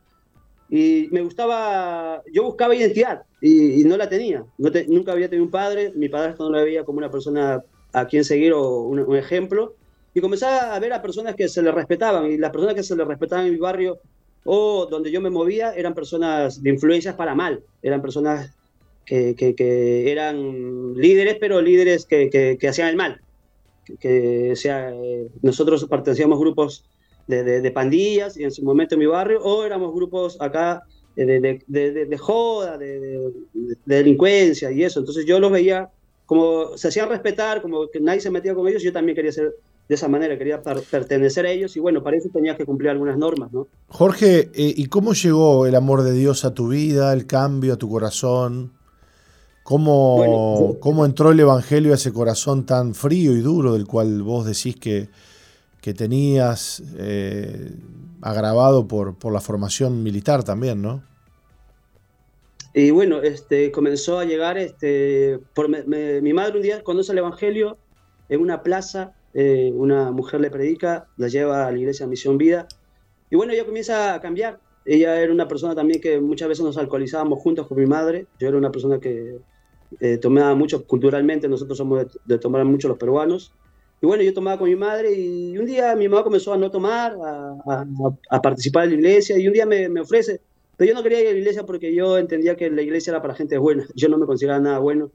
Y me gustaba, yo buscaba identidad y, no la tenía. nunca había tenido un padre, mi padre no lo veía como una persona a quien seguir o un, un ejemplo. Y comenzaba a ver a personas que se le respetaban y las personas que se le respetaban en mi barrio o donde yo me movía eran personas de influencias para mal, eran personas que, que, eran líderes, pero líderes que, que hacían el mal. Que, sea, eh, nosotros pertenecíamos a grupos de, de, pandillas y en su momento en mi barrio, o éramos grupos acá de, de joda, de, delincuencia y eso. Entonces yo los veía como se hacían respetar, como que nadie se metía con ellos, yo también quería ser de esa manera, quería pertenecer a ellos y bueno, para eso tenía que cumplir algunas normas, ¿no? Jorge, eh, ¿y cómo llegó el amor de Dios a tu vida, el cambio a tu corazón? ¿Cómo, ¿Cómo entró el Evangelio a ese corazón tan frío y duro del cual vos decís que, que tenías eh, agravado por, por la formación militar también, no? Y bueno, este, comenzó a llegar, este, por, mi madre un día conoce el Evangelio en una plaza eh, una mujer le predica, la lleva a la iglesia Misión Vida, y bueno, ella comienza a cambiar. Ella era una persona también que muchas veces nos alcoholizábamos juntos con mi madre, yo era una persona que eh, tomaba mucho culturalmente, nosotros somos de, tomar mucho los peruanos, y bueno, yo tomaba con mi madre y un día mi mamá comenzó a no tomar, a, participar en la iglesia, y un día me, me ofrece, pero yo no quería ir a la iglesia porque yo entendía que la iglesia era para gente buena, yo no me consideraba nada bueno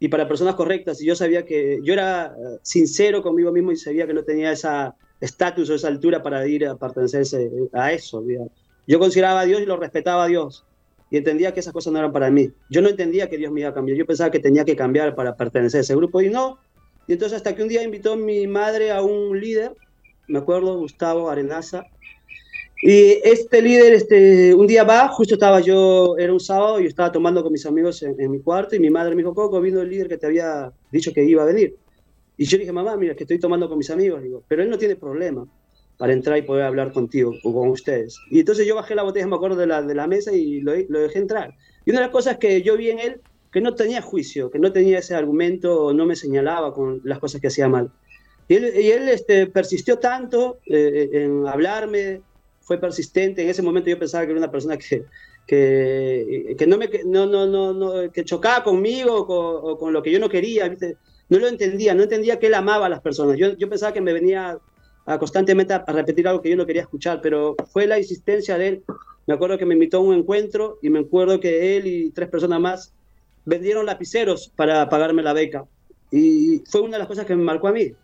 y para personas correctas. Y yo sabía que yo era eh, sincero conmigo mismo y sabía que no tenía esa estatus o esa altura para ir a pertenecer a eso. Yo consideraba a Dios y lo respetaba a Dios. Y entendía que esas cosas no eran para mí. Yo no entendía que Dios me iba a cambiar. Yo pensaba que tenía que cambiar para pertenecer a ese grupo y no. Y entonces hasta que un día invitó mi madre a un líder, me acuerdo, Gustavo Arenaza, y este líder, este, un día va, justo estaba yo, era un sábado, y estaba tomando con mis amigos en, mi cuarto, y mi madre me dijo, Coco, vino el líder que te había dicho que iba a venir. Y yo dije, mamá, mira, que estoy tomando con mis amigos, digo, pero él no tiene problema para entrar y poder hablar contigo o con ustedes. Y entonces yo bajé la botella, me acuerdo, de la, de la mesa y lo, lo dejé entrar. Y una de las cosas que yo vi en él, que no tenía juicio, que no tenía ese argumento, no me señalaba con las cosas que hacía mal. Y él, y él este, persistió tanto eh, en hablarme, fue persistente. En ese momento yo pensaba que era una persona que, que, que no me, no, no, no, no, que chocaba conmigo o con, lo que yo no quería. ¿viste? No lo entendía, no entendía que él amaba a las personas. Yo, yo pensaba que me venía a, constantemente a, repetir algo que yo no quería escuchar, pero fue la insistencia de él. Me acuerdo que me invitó a un encuentro y me acuerdo que él y tres personas más vendieron lapiceros para pagarme la beca. Y fue una de las cosas que me marcó a mí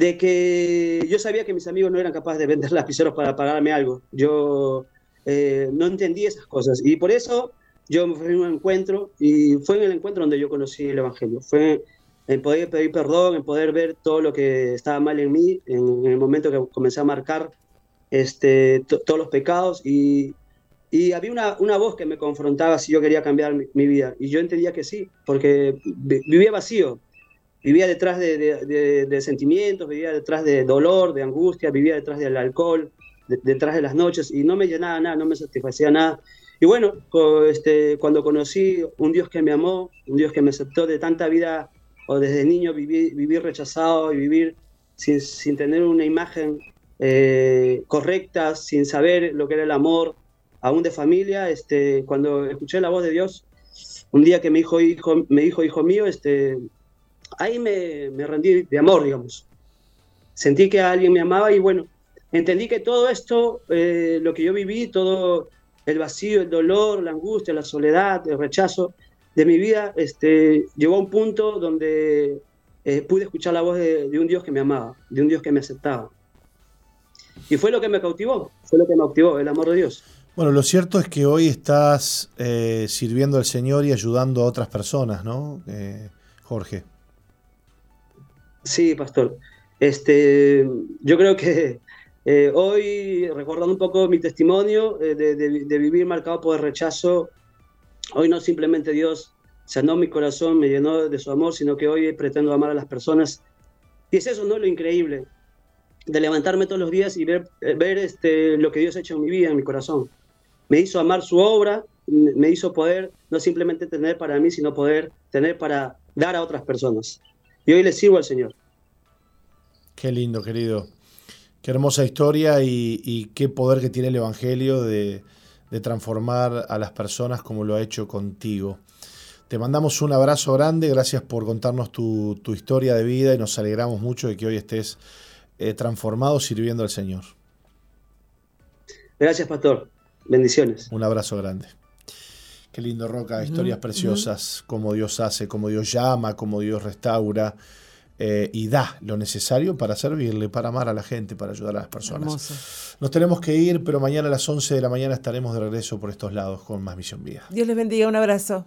de que yo sabía que mis amigos no eran capaces de vender lapiceros para pagarme algo. Yo eh, no entendí esas cosas y por eso yo me fui a un encuentro y fue en el encuentro donde yo conocí el Evangelio. Fue en poder pedir perdón, en poder ver todo lo que estaba mal en mí, en, el momento que comencé a marcar este, todos los pecados y, y había una, una, voz que me confrontaba si yo quería cambiar mi, vida y yo entendía que sí, porque vivía vacío, vivía detrás de, sentimientos, vivía detrás de dolor, de angustia, vivía detrás del alcohol, detrás de las noches y no me llenaba nada, no me satisfacía nada. Y bueno, este, cuando conocí un Dios que me amó, un Dios que me aceptó de tanta vida, o desde niño vivir, rechazado y vivir sin, tener una imagen eh, correcta, sin saber lo que era el amor, aún de familia, este, cuando escuché la voz de Dios, un día que me dijo, hijo, me dijo, hijo mío, este, ahí me, me rendí de amor, digamos. Sentí que alguien me amaba y bueno, entendí que todo esto, eh, lo que yo viví, todo el vacío, el dolor, la angustia, la soledad, el rechazo de mi vida, este, llegó a un punto donde eh, pude escuchar la voz de, un Dios que me amaba, de un Dios que me aceptaba. Y fue lo que me cautivó, fue lo que me cautivó, el amor de Dios. Bueno, lo cierto es que hoy estás eh, sirviendo al Señor y ayudando a otras personas, ¿no, Jorge? Sí, pastor. Este, yo creo que eh, hoy, recordando un poco mi testimonio de, vivir marcado por el rechazo, hoy no simplemente Dios sanó mi corazón, me llenó de su amor, sino que hoy pretendo amar a las personas. Y es eso, ¿no? Lo increíble, de levantarme todos los días y ver, ver este, lo que Dios ha hecho en mi vida, en mi corazón me hizo amar su obra, me hizo poder no simplemente tener para mí, sino poder tener para dar a otras personas. Y hoy le sirvo al Señor. Qué lindo, querido. Qué hermosa historia y, qué poder que tiene el Evangelio de, transformar a las personas como lo ha hecho contigo. Te mandamos un abrazo grande, gracias por contarnos tu, historia de vida y nos alegramos mucho de que hoy estés eh, transformado sirviendo al Señor. Gracias, pastor. Bendiciones. Un abrazo grande. Qué lindo, Roca. Historias preciosas, como Dios hace, como Dios llama, como Dios restaura eh, y da lo necesario para servirle, para amar a la gente, para ayudar a las personas. Nos tenemos que ir, pero mañana a las 11 de la mañana estaremos de regreso por estos lados con más Misión Vida. Dios les bendiga. Un abrazo.